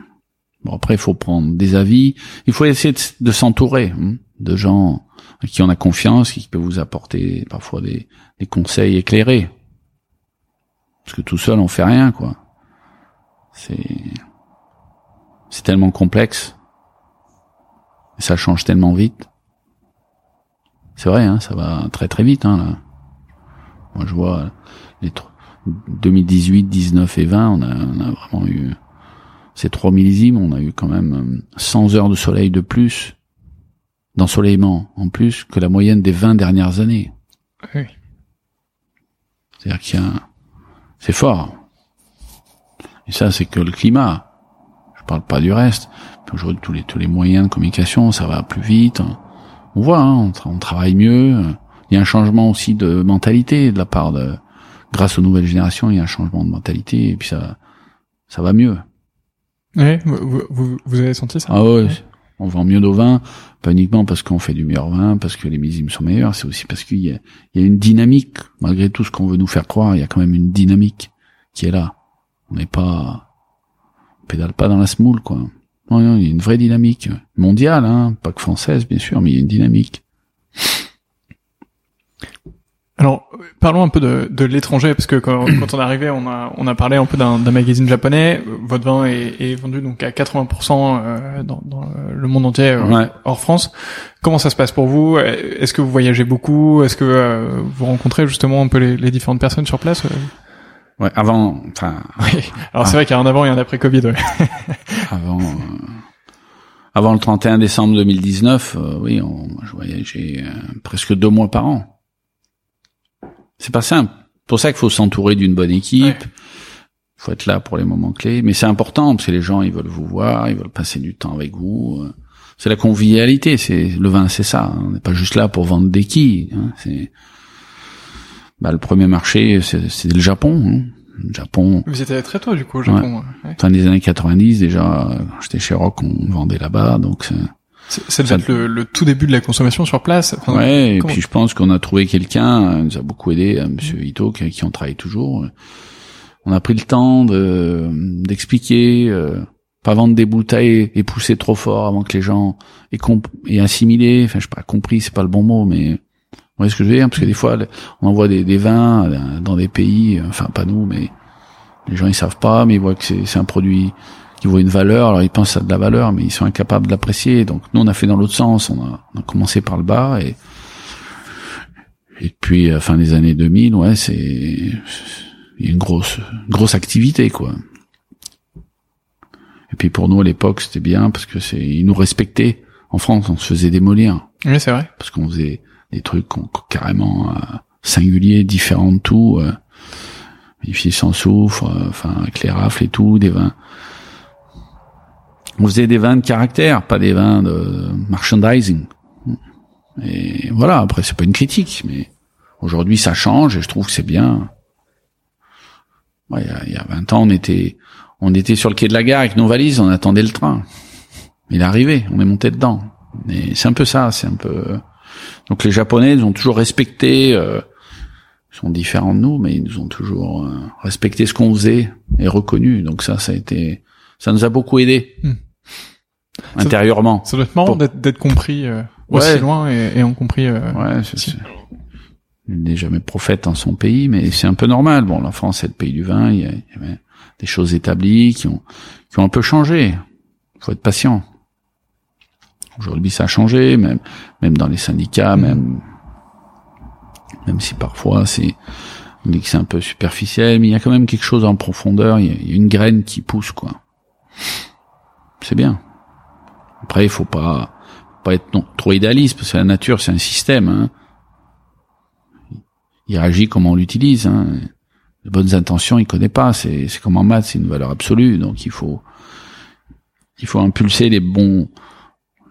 Bon après, faut prendre des avis. Il faut essayer de, de s'entourer hein, de gens à qui on a confiance, qui peuvent vous apporter parfois des, des conseils éclairés. Parce que tout seul, on fait rien, quoi. C'est c'est tellement complexe. Ça change tellement vite. C'est vrai, hein, ça va très très vite. Hein, là. Moi, je vois les tr- 2018, 19 et 20, on a, on a vraiment eu ces trois millésimes, on a eu quand même euh, 100 heures de soleil de plus, d'ensoleillement en plus que la moyenne des 20 dernières années.
Oui.
C'est-à-dire qu'il y a, c'est fort. Et ça, c'est que le climat. Je parle pas du reste. Aujourd'hui, tous les tous les moyens de communication, ça va plus vite. On voit, hein, on, tra- on travaille mieux. Il y a un changement aussi de mentalité de la part de, grâce aux nouvelles générations, il y a un changement de mentalité et puis ça, ça va mieux.
Ouais, vous, vous, vous avez senti ça?
Ah ouais, on vend mieux nos vins, pas uniquement parce qu'on fait du meilleur vin, parce que les millésimes sont meilleurs, c'est aussi parce qu'il y y a une dynamique. Malgré tout ce qu'on veut nous faire croire, il y a quand même une dynamique qui est là. On n'est pas, on pédale pas dans la smoule, quoi. Non, non, il y a une vraie dynamique mondiale, hein, pas que française, bien sûr, mais il y a une dynamique.
Alors, parlons un peu de, de l'étranger, parce que quand, quand on est arrivé, on a, on a parlé un peu d'un magazine japonais. Votre vin est, est vendu donc à 80% euh, dans, dans le monde entier, euh,
Ouais.
hors France. Comment ça se passe pour vous? Est-ce que vous voyagez beaucoup? Est-ce que euh, vous rencontrez justement un peu les, les différentes personnes sur place?
Ouais, avant, enfin,
Oui. Alors c'est vrai qu'il y a un avant et un après Covid. Ouais. [laughs]
avant, euh, avant le 31 décembre 2019, euh, oui, on, je voyageais euh, presque deux mois par an. C'est pas simple. C'est pour ça qu'il faut s'entourer d'une bonne équipe.
Ouais.
faut être là pour les moments clés. Mais c'est important parce que les gens, ils veulent vous voir, ils veulent passer du temps avec vous. euh. C'est la convivialité. C'est le vin, c'est ça. On n'est pas juste là pour vendre des quilles. hein. C'est bah, le premier marché, c'est c'est le Japon. hein. Japon,
Vous étiez très tôt du coup au Japon. ouais.
fin des années 90 déjà. euh, Quand j'étais chez Rock, on vendait là-bas. Donc c'est-
C'est- Ça devait être le, le tout début de la consommation sur place. Enfin,
ouais. Et puis je pense qu'on a trouvé quelqu'un. euh, nous a beaucoup aidé, euh, Monsieur Ito, qui, qui on travaille toujours. On a pris le temps de d'expliquer. euh, pas vendre des bouteilles et pousser trop fort avant que les gens aient, comp aient assimilé. Enfin, je sais pas compris, c'est pas le bon mot, mais vous voyez ce que je veux dire? Parce que des fois, on envoie des, des vins euh, dans des pays, euh, enfin pas nous, mais les gens ils savent pas, mais ils voient que c'est un produit qui vaut une valeur, alors ils pensent à de la valeur, mais ils sont incapables de l'apprécier. Donc nous, on a fait dans l'autre sens. On a, on a commencé par le bas et et puis à la fin des années 2000, ouais, c'est il y a une grosse grosse activité quoi. Et puis pour nous à l'époque, c'était bien parce que c'est ils nous respectaient. En France, on se faisait démolir
Oui, c'est vrai.
parce qu'on faisait des trucs carrément euh, singuliers, différents de tout, euh, vinifiés sans soufre, euh, enfin avec les rafles et tout, des vins. On faisait des vins de caractère, pas des vins de merchandising. Et voilà, après c'est pas une critique, mais aujourd'hui ça change et je trouve que c'est bien. Il y y a 20 ans, on était on était sur le quai de la gare avec nos valises, on attendait le train. Il est arrivé, on est monté dedans. Et c'est un peu ça, c'est un peu. Donc les Japonais ils ont toujours respecté, euh, ils sont différents de nous, mais ils nous ont toujours euh, respecté ce qu'on faisait et reconnu. Donc ça, ça a été, ça nous a beaucoup aidé
Hmm.
intérieurement.
Ça doit être marrant
Pour-
d'être d'être compris euh, aussi
Ouais.
loin et, et en compris. euh,
Ouais, c'est,
si.
c'est- il n'est jamais prophète en son pays, mais c'est un peu normal. Bon, la France c'est le pays du vin, il y, a, il y avait des choses établies qui ont qui ont un peu changé. Faut être patient. Aujourd'hui, ça a changé, même même dans les syndicats,
Mhm.
même même si parfois c'est on dit que c'est un peu superficiel, mais il y a quand même quelque chose en profondeur. Il y a, il y a une graine qui pousse, quoi. C'est bien. Après, il faut pas pas être non, trop idéaliste parce que la nature c'est un système. Hein. Il réagit comme on l'utilise. Hein. Les bonnes intentions, il connaît pas. C'est c'est comme en maths, c'est une valeur absolue. Donc il faut il faut impulser les bons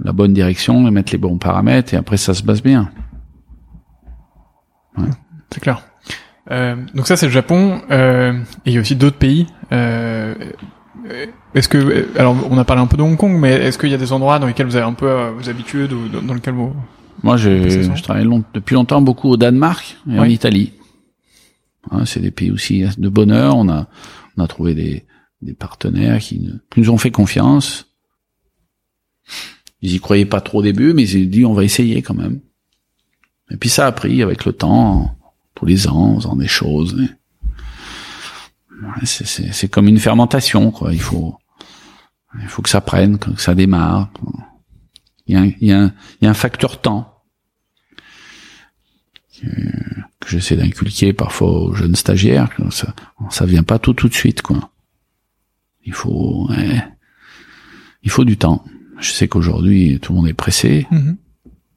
la bonne direction et mettre les bons paramètres et après ça se passe bien.
Ouais. C'est clair. Euh, donc ça c'est le Japon euh, et il y a aussi d'autres pays. Euh, est-ce que alors on a parlé un peu de Hong Kong, mais est-ce qu'il y a des endroits dans lesquels vous avez un peu euh, vos habitudes ou dans, lesquels vous
Moi, je, je travaille long, depuis longtemps beaucoup au Danemark et en Italie. Hein, c'est des pays aussi de bonheur. On a on a trouvé des des partenaires qui, qui nous ont fait confiance. Ils y croyaient pas trop au début, mais ils ont dit on va essayer quand même. Et puis ça a pris avec le temps, tous les ans, en faisant des choses. C'est comme une fermentation, quoi. Il faut, il faut que ça prenne, que ça démarre. Il y a un, il y a un, il y a un facteur temps que, que j'essaie d'inculquer parfois aux jeunes stagiaires. Ça, ça vient pas tout tout de suite, quoi. Il faut, ouais, il faut du temps. Je sais qu'aujourd'hui tout le monde est pressé. Mm-hmm.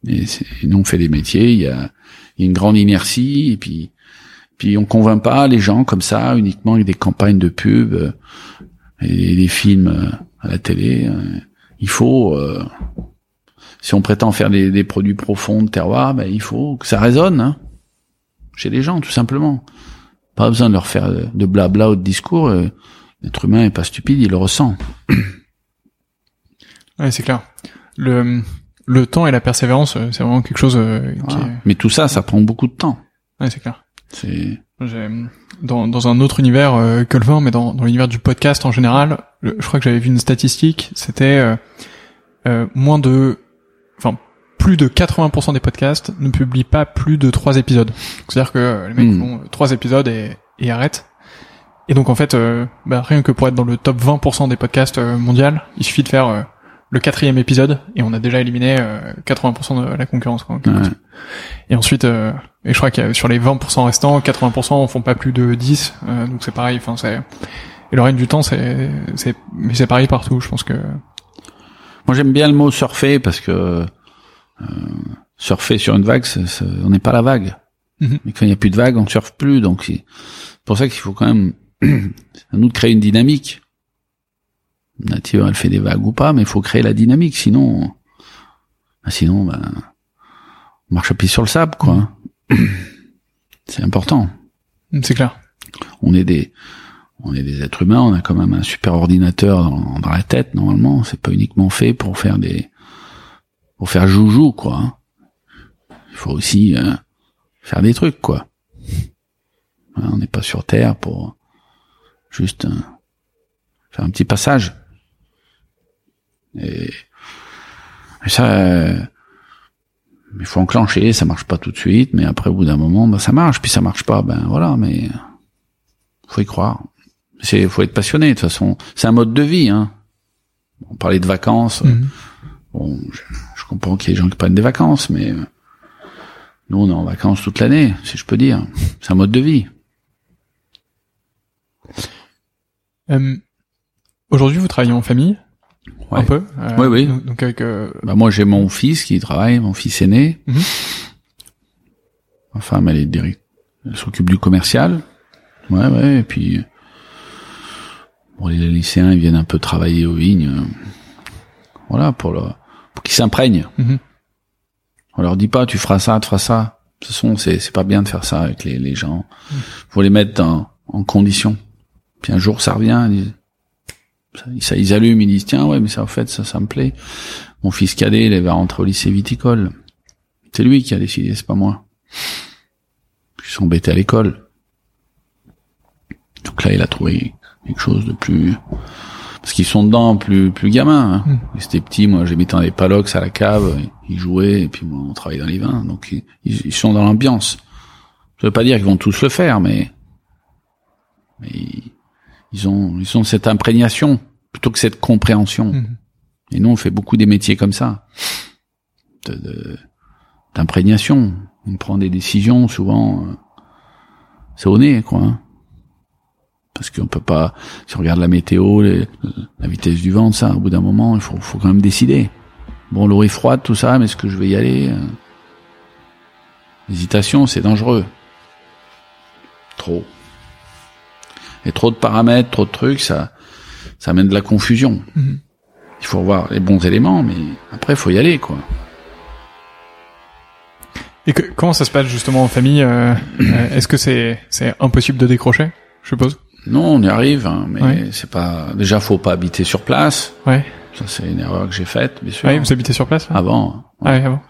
Et, nous on fait des métiers, il y a, y a une grande inertie et puis puis on convainc pas les gens comme ça uniquement avec des campagnes de pub euh, et des films euh, à la télé. Euh. Il faut, si on prétend faire des, des, produits profonds de terroir, ben il faut que ça résonne hein, chez les gens tout simplement. Pas besoin de leur faire de blabla ou de discours. L'être humain est pas stupide, il le ressent. [clears throat]
Ouais, c'est clair. Le le temps et la persévérance, c'est vraiment quelque chose qui
Mais tout ça, ça prend beaucoup de temps.
Ouais, c'est clair. C'est dans, dans un autre univers euh, que le vin, mais dans, dans l'univers du podcast en général, je crois que j'avais vu une statistique, c'était euh, euh, moins de, enfin plus de 80% des podcasts ne publient pas plus de trois épisodes. C'est-à-dire que les mecs hmm. font trois épisodes et, et arrêtent. Et donc en fait, bah, rien que pour être dans le top 20% des podcasts mondial, il suffit de faire le quatrième épisode et on a déjà éliminé 80% de la concurrence. Quoi, Et ensuite, et je crois que sur les 20% restants, 80% en font pas plus de 10. Euh, donc c'est pareil. Enfin c'est et le reste du temps c'est c'est mais c'est pareil partout. Je pense que
moi j'aime bien le mot surfer parce que euh, surfer sur une vague, on n'est pas la vague. Mhm. Mais quand il n'y a plus de vague, on surfe plus. Donc c'est pour ça qu'il faut quand même [clears throat] à nous de créer une dynamique. Nature, elle fait des vagues ou pas, mais il faut créer la dynamique. Sinon, bah, sinon, ben, on marche à pied sur le sable, quoi. [clears throat] C'est important.
C'est clair.
On est des, on est des êtres humains, on a quand même un super ordinateur dans, dans la tête, normalement. C'est pas uniquement fait pour faire des, pour faire joujou, quoi. Il faut aussi euh, faire des trucs, quoi. Hein, on n'est pas sur Terre pour juste euh, faire un petit passage. Et, et ça, euh, il faut enclencher, ça marche pas tout de suite, mais après au bout d'un moment, bah, ça marche, puis ça marche pas, ben voilà, mais faut y croire. C'est, faut être passionné de toute façon. C'est un mode de vie. Hein. On parlait de vacances. Mhm. Bon, je, comprends qu'il y ait des gens qui prennent des vacances, mais nous on est en vacances toute l'année, si je peux dire. C'est un mode de vie.
Euh, aujourd'hui, vous travaillez en famille? Un peu.
Euh, oui, oui.
Donc, avec. Euh,
bah, moi, j'ai mon fils qui travaille, mon fils aîné. Mhm. Ma femme, elle est direct, elle s'occupe du commercial. Ouais, ouais. Et puis, bon, les lycéens, ils viennent un peu travailler aux vignes. Voilà, pour le, pour qu'ils s'imprègnent. Mhm. On leur dit pas, tu feras ça, tu feras ça. De toute façon, c'est, c'est pas bien de faire ça avec les, les gens. Mhm. Faut les mettre en, en condition. Puis un jour, ça revient. Ils disent, ça, ils allument, ils disent tiens ouais mais ça en fait ça ça me plaît. Mon fils cadet il va rentrer au lycée viticole. C'est lui qui a décidé, c'est pas moi. Ils sont embêtés à l'école. Donc là il a trouvé quelque chose de plus parce qu'ils sont dedans plus plus gamins. Hein. Mm. C'était petit, moi j'ai mis dans les palox à la cave, ils jouaient et puis moi on travaillait dans les vins, donc ils, ils sont dans l'ambiance. Ça veut pas dire qu'ils vont tous le faire, mais mais ils ont, ils ont cette imprégnation plutôt que cette compréhension. Mhm. Et nous, on fait beaucoup des métiers comme ça, de, d'imprégnation. On prend des décisions souvent, euh, c'est au nez, quoi. Hein. Parce qu'on peut pas, si on regarde la météo, la vitesse du vent, ça, au bout d'un moment, il faut, faut quand même décider. bon, l'eau est froide, tout ça, mais est-ce que je vais y aller euh? L'hésitation, c'est dangereux. Trop. Et trop de paramètres, trop de trucs, ça, ça amène de la confusion.
Mhm.
Il faut voir les bons éléments, mais après, il faut y aller, quoi.
Et que, comment ça se passe justement en famille euh, euh, Est-ce que c'est c'est impossible de décrocher Je suppose?
Non, on y arrive, hein, mais
Ouais.
c'est pas. Déjà, faut pas habiter sur place.
Ouais.
Ça, c'est une erreur que j'ai faite, bien sûr.
Ouais, vous habitez sur place
Avant.
Ah ouais, avant.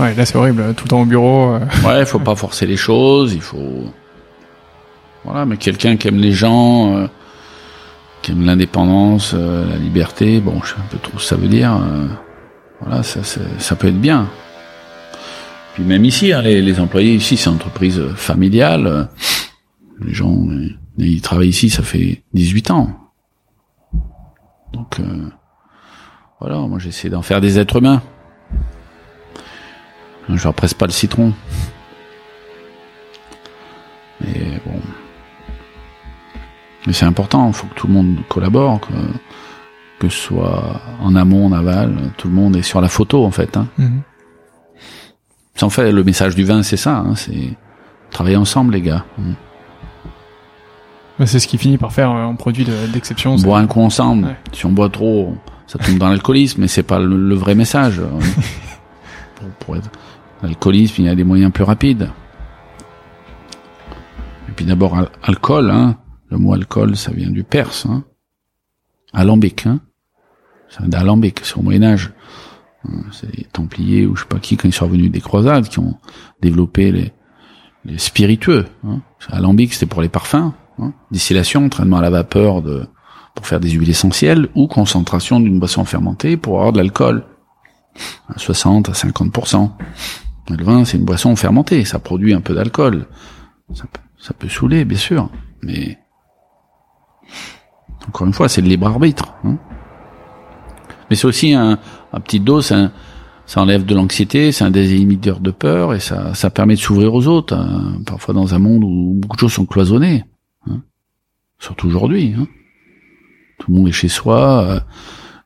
Ouais, là c'est horrible, tout le temps au bureau. euh.
Ouais, faut pas forcer les choses. Il faut. Voilà, mais quelqu'un qui aime les gens, euh, qui aime l'indépendance, euh, la liberté. Bon, je sais un peu trop ce que ça veut dire. euh, voilà, ça, ça, peut être bien. Puis même ici, hein, les, les employés ici, c'est une entreprise familiale. Les gens, ils travaillent ici, ça fait 18 ans. Donc, euh, voilà, moi j'essaie d'en faire des êtres humains. Je leur presse pas le citron. Mais bon. Mais c'est important, il faut que tout le monde collabore, que, que ce soit en amont, en aval, tout le monde est sur la photo en fait. Hein.
Mhm.
En fait le message du vin, c'est ça, hein, c'est travailler ensemble les gars. Mm.
C'est ce qui finit par faire euh, un produit de- d'exception.
On
c'est-
boit un coup ensemble.
Ouais.
Si on boit trop, ça tombe dans l'alcoolisme, mais c'est pas le, le vrai message. [laughs] pour, pour être l'alcoolisme, il y a des moyens plus rapides. Et puis d'abord al- alcool, hein. Le mot alcool, ça vient du perse, hein. Alambic, hein. C'est d'alambic, c'est au Moyen Âge. Hein, C'est les Templiers ou je sais pas qui quand ils sont revenus des croisades qui ont développé les, spiritueux. Hein. Alambic, c'était pour les parfums. Hein. Distillation, entraînement à la vapeur de pour faire des huiles essentielles ou concentration d'une boisson fermentée pour avoir de l'alcool à 60 à 50% Le vin, c'est une boisson fermentée, ça produit un peu d'alcool. Ça, peut- ça peut saouler, bien sûr, mais encore une fois, c'est le libre arbitre. hein. Mais c'est aussi un, un petit dose, un- ça enlève de l'anxiété, c'est un désinhibiteur de peur et ça, ça permet de s'ouvrir aux autres. hein. Parfois dans un monde où beaucoup de choses sont cloisonnées, hein. surtout aujourd'hui. Hein. Tout le monde est chez soi, euh,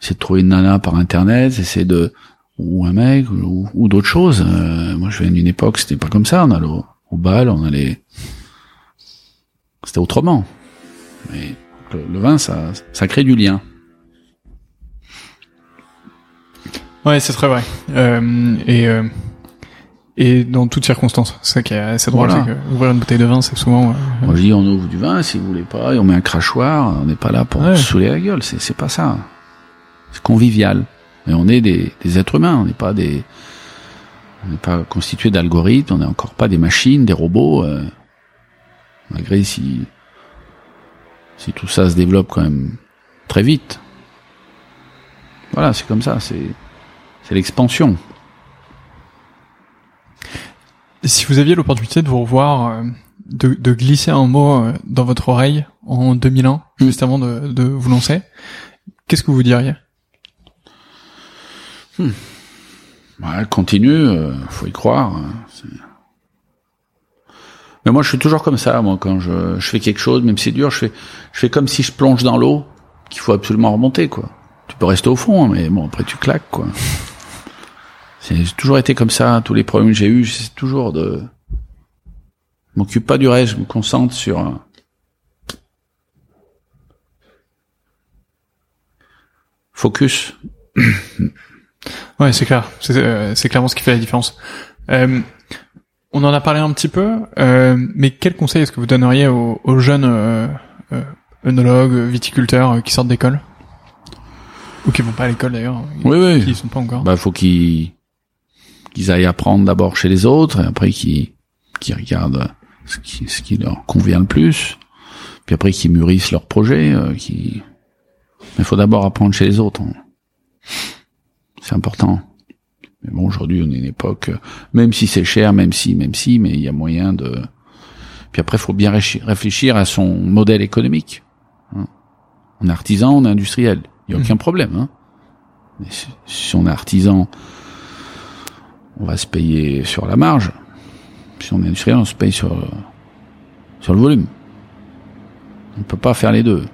c'est de trouver une nana par internet, c'est de ou un mec ou, ou d'autres choses. Euh, moi, je viens d'une époque, c'était pas comme ça. On allait au, au bal, on allait, c'était autrement. Mais le, le vin, ça, ça crée du lien.
Ouais, c'est très vrai. Euh, et euh, et dans toutes circonstances, c'est ça qui est assez drôle,
Voilà.
c'est que ouvrir une bouteille de vin, c'est souvent. euh,
Moi, je dis, on ouvre du vin, si vous voulez pas, et on met un crachoir. On n'est pas là pour
Ouais.
se saouler la gueule. C'est, c'est pas ça. C'est convivial. Et on est des, des êtres humains. On n'est pas des, on n'est pas constitué d'algorithmes. On n'est encore pas des machines, des robots. euh, malgré si, si tout ça se développe quand même très vite. Voilà, c'est comme ça. C'est, c'est l'expansion.
Si vous aviez l'opportunité de vous revoir, euh, de, de glisser un mot euh, dans votre oreille en 2001,
Mm.
juste avant de, de vous lancer, qu'est-ce que vous diriez?
Ouais, continue, euh, faut y croire. hein, Mais moi, je suis toujours comme ça. Moi, quand je, je fais quelque chose, même si c'est dur, je fais, je fais comme si je plonge dans l'eau, qu'il faut absolument remonter, quoi. Tu peux rester au fond, hein, mais bon, après tu claques, quoi. [laughs] C'est j'ai toujours été comme ça. Tous les problèmes que j'ai eus, c'est toujours de. Je m'occupe pas du reste. Je me concentre sur. Focus. [coughs]
Ouais, c'est clair. C'est euh, clairement ce qui fait la différence. Euh, on en a parlé un petit peu, euh, mais quel conseil est-ce que vous donneriez aux, aux jeunes euh, euh, œnologues, viticulteurs euh, qui sortent d'école ou qui vont pas à l'école d'ailleurs,
Oui, oui.
qui sont pas encore
bah faut qu'ils qu'ils aillent apprendre d'abord chez les autres et après qu'ils qu'ils regardent ce qui ce qui leur convient le plus puis après qu'ils mûrissent leur projet euh, qui mais faut d'abord apprendre chez les autres hein. c'est important mais bon aujourd'hui on est une époque euh, même si c'est cher même si même si mais il y a moyen de puis après faut bien réfléchir- à son modèle économique hein. on est artisan on est industriel il y a aucun problème hein mais si, on est artisan, on va se payer sur la marge. Si on est industriel, on se paye sur, sur le volume. On ne peut pas faire les deux.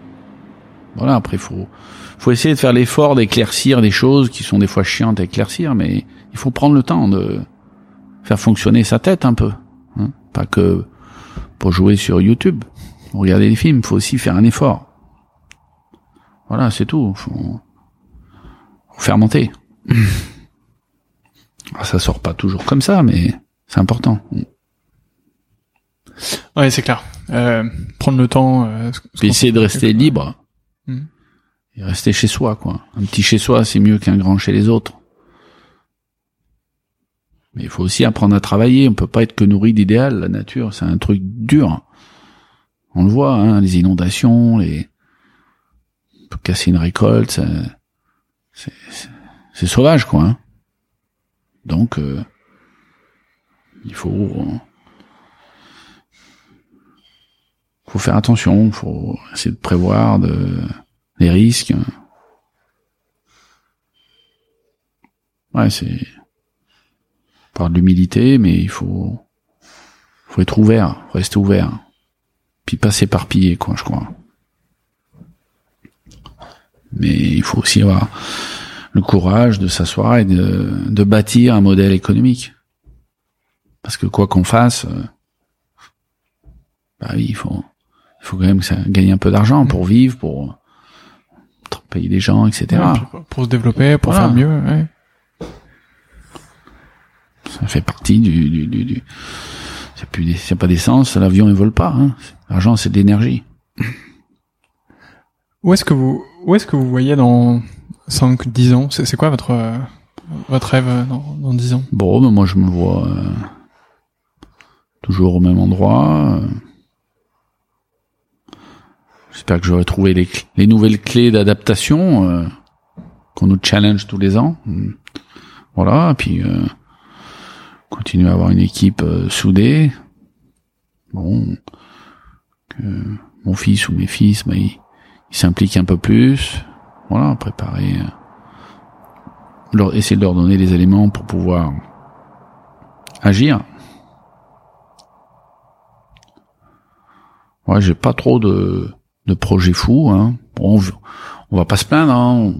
Voilà, après, il faut, faut essayer de faire l'effort d'éclaircir des choses qui sont des fois chiantes à éclaircir, mais il faut prendre le temps de faire fonctionner sa tête un peu, hein. pas que pour jouer sur YouTube, regarder des films, il faut aussi faire un effort. Voilà, c'est tout. Faut. Ah, [laughs] ça sort pas toujours comme ça, mais c'est important.
Ouais, c'est clair. Euh, prendre le temps. Euh,
Puis essayer de rester libre.
Mhm.
Et rester chez soi, quoi. Un petit chez soi, c'est mieux qu'un grand chez les autres. Mais il faut aussi apprendre à travailler. On peut pas être que nourri d'idéal. La nature, c'est un truc dur. On le voit, hein, les inondations, les... On peut casser une récolte, c'est, sauvage, quoi. hein. Donc, euh, il faut... faut faire attention, faut essayer de prévoir de, les risques. Ouais, c'est par de l'humilité, mais il faut faut être ouvert, faut rester ouvert, puis pas s'éparpiller, quoi, je crois. Mais il faut aussi avoir le courage de s'asseoir et de, de bâtir un modèle économique. Parce que quoi qu'on fasse, euh, bah oui, il faut, il faut quand même que ça gagne un peu d'argent pour vivre, pour payer des gens, etc.
Ouais, pour- pour se développer, pour
Voilà.
faire mieux. Ouais.
Ça fait partie du, du, du, du- c'est plus, des- c'est pas d'essence, l'avion il vole pas. Hein. L'argent c'est de l'énergie.
Où est-ce que vous, où est-ce que vous voyez dans 5, 10 ans? C'est quoi votre, euh, votre rêve euh, dans, dans 10 ans?
Bon, ben moi je me vois euh, toujours au même endroit. euh. J'espère que j'aurai trouvé les, les nouvelles clés d'adaptation euh, qu'on nous challenge tous les ans. Voilà, et puis continuer à avoir une équipe euh, soudée. Bon, mon fils ou mes fils, ben, ils s'impliquent un peu plus. Voilà, préparer, euh, leur, essayer de leur donner les éléments pour pouvoir agir. Ouais, j'ai pas trop de, de projets fous. Hein. On, on va pas se plaindre. Hein. On,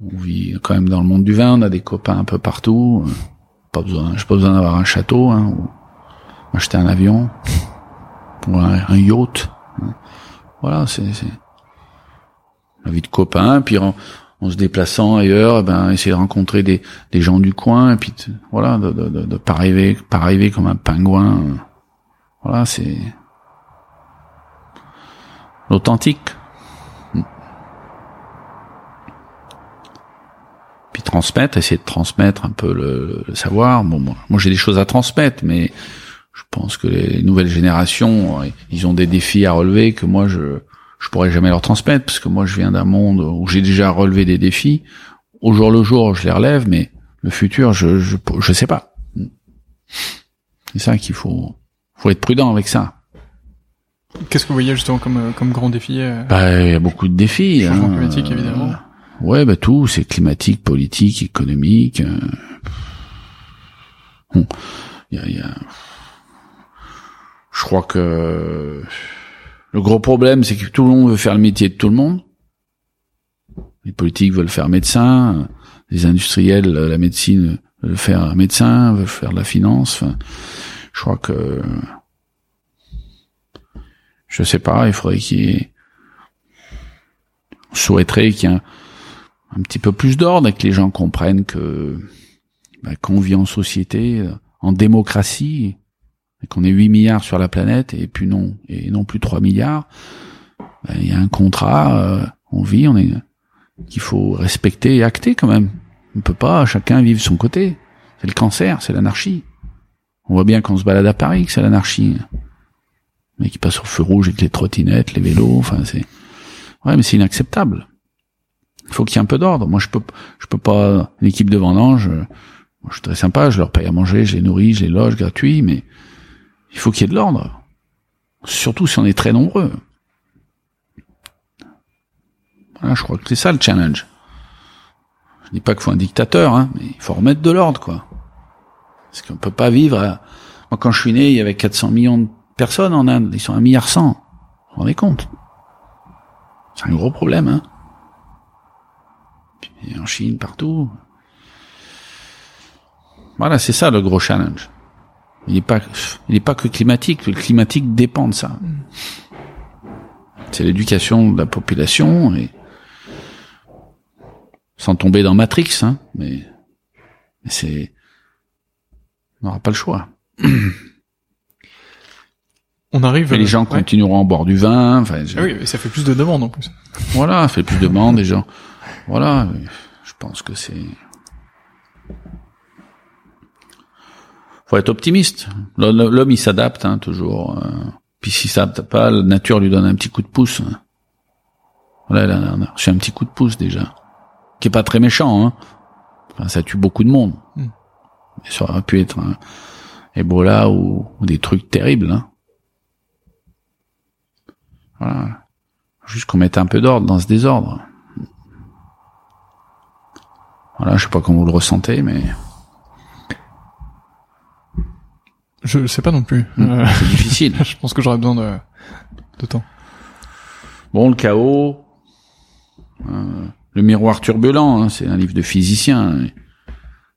on vit quand même dans le monde du vin. On a des copains un peu partout. Euh, Pas besoin. J'ai pas besoin d'avoir un château hein, ou acheter un avion [laughs] ou un, un yacht. hein. Voilà, c'est la vie de copain. Puis en, en se déplaçant ailleurs, eh ben essayer de rencontrer des, des gens du coin et puis voilà, de, de, de, de pas arriver, pas arriver comme un pingouin. Voilà, c'est l'authentique. Puis transmettre, essayer de transmettre un peu le, le savoir. Bon, moi, moi, j'ai des choses à transmettre, mais je pense que les nouvelles générations, euh, ils ont des défis à relever que moi je je pourrais jamais leur transmettre parce que moi je viens d'un monde où j'ai déjà relevé des défis. Au jour le jour, je les relève, mais le futur, je je je sais pas. C'est ça qu'il faut faut être prudent avec ça.
Qu'est-ce que vous voyez justement comme, euh, comme grand défi euh,
Bah, il y a beaucoup de défis.
Changement
hein.
climatique, évidemment.
Ouais, bah tout, c'est climatique, politique, économique. euh. Bon, y a, y a- Je crois que le gros problème, c'est que tout le monde veut faire le métier de tout le monde. Les politiques veulent faire médecin, les industriels, la médecine veulent faire médecin, veulent faire la finance. Enfin, je crois que je sais pas, il faudrait qu'il y ait on souhaiterait qu'il y ait un, un petit peu plus d'ordre et que les gens comprennent que bah, qu'on vit en société, euh, en démocratie, et qu'on est 8 milliards sur la planète et puis non et non plus 3 milliards. bah, Il y a un contrat, euh, on vit, on est qu'il faut respecter et acter quand même. On peut pas chacun vivre son côté. C'est le cancer, c'est l'anarchie. On voit bien qu'on se balade à Paris que c'est l'anarchie. Mais qui passe au feu rouge avec les trottinettes, les vélos, enfin c'est Ouais, mais c'est inacceptable. Il faut qu'il y ait un peu d'ordre. Moi, je peux, je peux pas. L'équipe de vendange, euh, je suis très sympa. Je leur paye à manger, je les nourris, je les loge gratuit, mais il faut qu'il y ait de l'ordre. Surtout si on est très nombreux. Voilà, je crois que c'est ça le challenge. Je dis pas qu'il faut un dictateur, hein, mais il faut remettre de l'ordre, quoi. Parce qu'on peut pas vivre. À... Moi, quand je suis né, il y avait 400 millions de personnes en Inde. Ils sont un milliard cent. Vous vous rendez compte? C'est un gros problème, hein. Et en Chine, partout. Voilà, c'est ça le gros challenge. Il n'est pas, il est pas que climatique. Le climatique dépend de ça. C'est l'éducation de la population et sans tomber dans Matrix, hein, mais, mais c'est, on n'aura pas le choix. [clears throat]
On arrive.
Et les gens
ouais.
continueront à boire du vin. Enfin, je-
Ah oui, mais ça fait plus de demandes en plus.
voilà, ça fait plus de demandes, les gens. [laughs] Voilà, je pense que c'est. Faut être optimiste. L'homme, il s'adapte hein, toujours. euh. Puis s'il s'adapte pas, la nature lui donne un petit coup de pouce. Voilà, là, a reçu un petit coup de pouce déjà, qui est pas très méchant. Hein. Enfin, ça tue beaucoup de monde.
Mm.
Mais ça aurait pu être un Ebola ou, ou des trucs terribles. Hein. Voilà. Juste qu'on mette un peu d'ordre dans ce désordre. Voilà, je sais pas comment vous le ressentez, mais
Je sais pas non plus. Euh,
c'est difficile. [laughs]
je pense que j'aurais besoin de, de temps.
Bon, le chaos, euh, le miroir turbulent, hein, c'est un livre de physicien.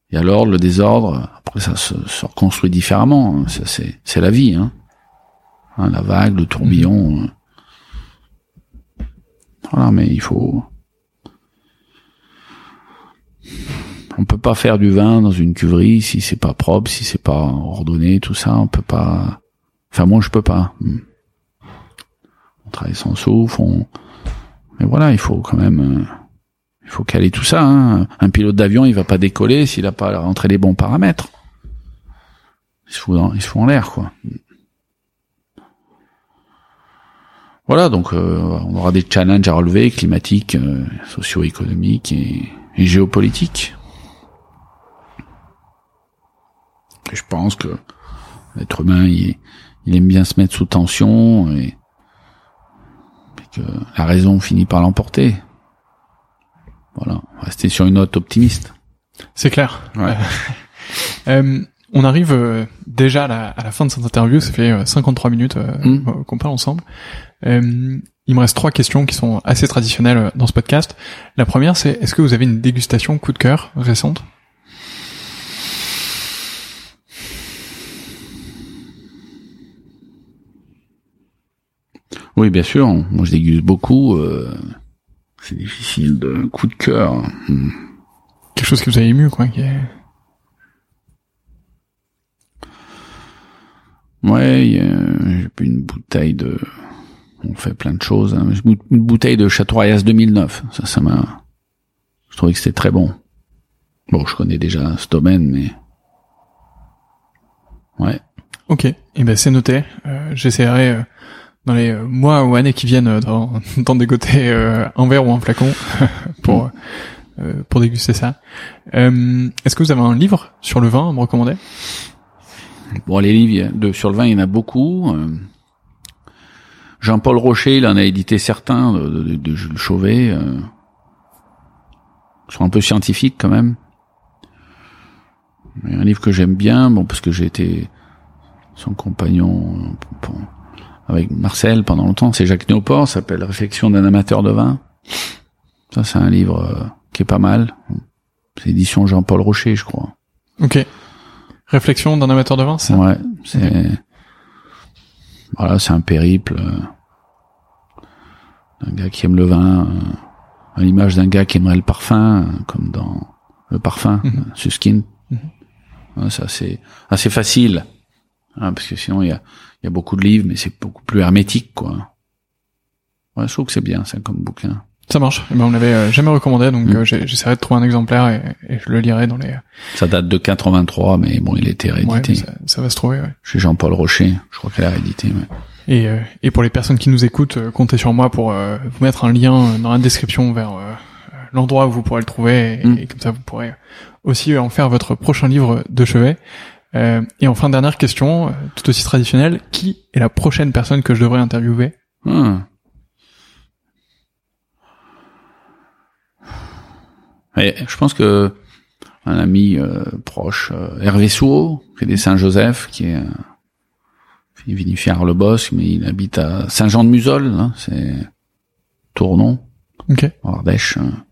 Et alors, le désordre, après ça se, se reconstruit différemment. hein, Ça, c'est, c'est la vie. Hein. Hein, la vague, le tourbillon. hein. Voilà, mais il faut... On peut pas faire du vin dans une cuverie si c'est pas propre, si c'est pas ordonné, tout ça. On peut pas. Enfin, moi, je peux pas. Hmm. On travaille sans souffle. On... Mais voilà, il faut quand même. euh, Il faut caler tout ça. Hein. Un pilote d'avion, il va pas décoller s'il a pas rentré les bons paramètres. Il se fout, il se fout en l'air, quoi. Voilà, donc euh, on aura des challenges à relever, climatiques, euh, socio-économiques et, et géopolitiques. Et je pense que l'être humain, il, il aime bien se mettre sous tension et, et que la raison finit par l'emporter. Voilà, rester sur une note optimiste.
C'est clair.
Ouais. [laughs]
Euh, on arrive euh, déjà à la, à la fin de cette interview, ça fait euh, 53 minutes euh,
Mm.
euh, qu'on parle ensemble. Euh, il me reste trois questions qui sont assez traditionnelles dans ce podcast. La première, c'est est-ce que vous avez une dégustation coup de cœur récente?
Oui, bien sûr. Moi, je déguste beaucoup. euh, c'est difficile de coup de cœur. Hmm.
Quelque chose qui vous a ému, quoi. Qui est...
Ouais, j'ai pris une bouteille de. On fait plein de choses. hein. Une bouteille de Château Royas 2009. Ça, ça m'a. Je trouvais que c'était très bon. Bon, je connais déjà ce domaine, mais. Ouais.
Ok, et ben c'est noté. Euh, J'essaierai euh, dans les mois ou années qui viennent euh, d'en [laughs] dégoter euh, un verre ou un flacon [laughs] pour euh, pour déguster ça. Euh, Est-ce que vous avez un livre sur le vin à me recommander?
Bon, les livres de, sur le vin, il y en a beaucoup. Euh, Jean-Paul Rocher, il en a édité certains de, de, de Jules Chauvet. Euh, qui sont un peu scientifiques quand même. Mais un livre que j'aime bien, bon, parce que j'ai été son compagnon pour- avec Marcel pendant longtemps, c'est Jacques Néoport, ça s'appelle Réflexion d'un amateur de vin. Ça, c'est un livre euh, qui est pas mal. C'est édition Jean-Paul Rocher, je crois.
Ok. Réflexion d'un amateur de vin, ça?
Ouais, c'est voilà, c'est un périple euh, d'un gars qui aime le vin, euh, à l'image d'un gars qui aimerait le parfum, euh, comme dans le parfum,
Mhm.
Suskin.
Mhm.
Ouais, c'est assez, assez facile, hein, parce que sinon il y a, il y a beaucoup de livres, mais c'est beaucoup plus hermétique, quoi. Ouais, je trouve que c'est bien, ça, comme bouquin.
Ça marche. Eh ben, on l'avait euh, jamais recommandé, donc
Mm.
euh, j'essaierai de trouver un exemplaire et, et je le lirai dans les.
Ça date de 83, mais bon, il a été
Ouais,
réédité.
ça, ça va se trouver. Ouais.
Chez Jean-Paul Rocher, je crois qu'elle a réédité, ouais.
Et, euh, et pour les personnes qui nous écoutent, comptez sur moi pour euh, vous mettre un lien dans la description vers euh, l'endroit où vous pourrez le trouver et,
Mm.
et comme ça vous pourrez aussi en faire votre prochain livre de chevet. Euh, et enfin dernière question, tout aussi traditionnelle, qui est la prochaine personne que je devrais interviewer?
Ah. Et je pense que un ami euh, proche, euh, Hervé Souhaut, qui est des Saint-Joseph, qui est, euh, il vinifie à Arles-le-Bosque, mais il habite à Saint-Jean-de-Musol, hein, c'est Tournon,
Ok.
en Ardèche. hein.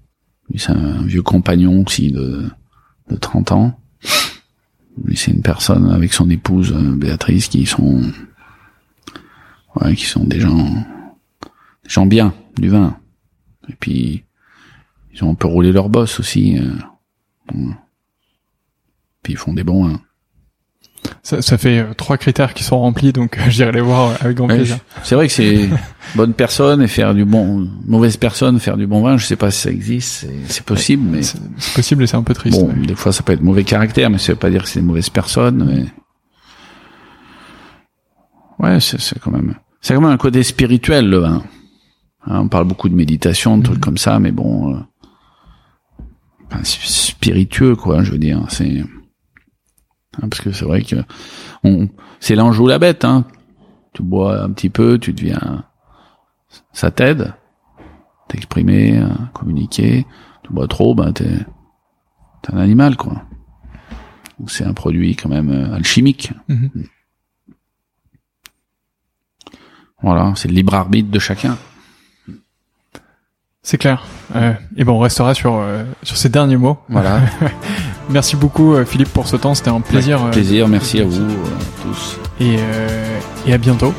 Lui, c'est un vieux compagnon aussi de, de 30 ans. Lui, c'est une personne avec son épouse euh, Béatrice qui sont, ouais, qui sont des gens, des gens bien, du vin. Et puis, ils ont un peu roulé leur boss aussi. euh. Puis ils font des bons vins.
Ça, ça fait euh, trois critères qui sont remplis, donc euh, [laughs] j'irai les voir avec grand plaisir.
c'est vrai que c'est [laughs] bonne personne et faire du bon, mauvaise personne faire du bon vin. Je sais pas si ça existe, c'est, possible, mais
C'est possible et c'est un peu triste.
bon, des fois ça peut être mauvais caractère, mais ça veut pas dire que c'est des mauvaises personnes. Mais ouais, c'est, quand même, c'est quand même un côté spirituel le vin. Hein, on parle beaucoup de méditation, de trucs comme ça, mais bon, enfin, spiritueux quoi. Je veux dire, c'est hein, parce que c'est vrai que on, c'est l'ange ou la bête. Hein. Tu bois un petit peu, tu deviens, ça t'aide, t'exprimer, à communiquer. Tu bois trop, ben t'es, t'es un animal quoi. Donc c'est un produit quand même euh, alchimique.
Mhm.
Voilà, c'est le libre arbitre de chacun.
C'est clair. Euh, et ben on restera sur euh, sur ces derniers mots.
Voilà, [laughs]
Merci beaucoup euh, Philippe pour ce temps, c'était un plaisir. euh,
plaisir. Merci à vous euh, tous.
et, euh, et à bientôt.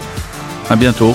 À bientôt.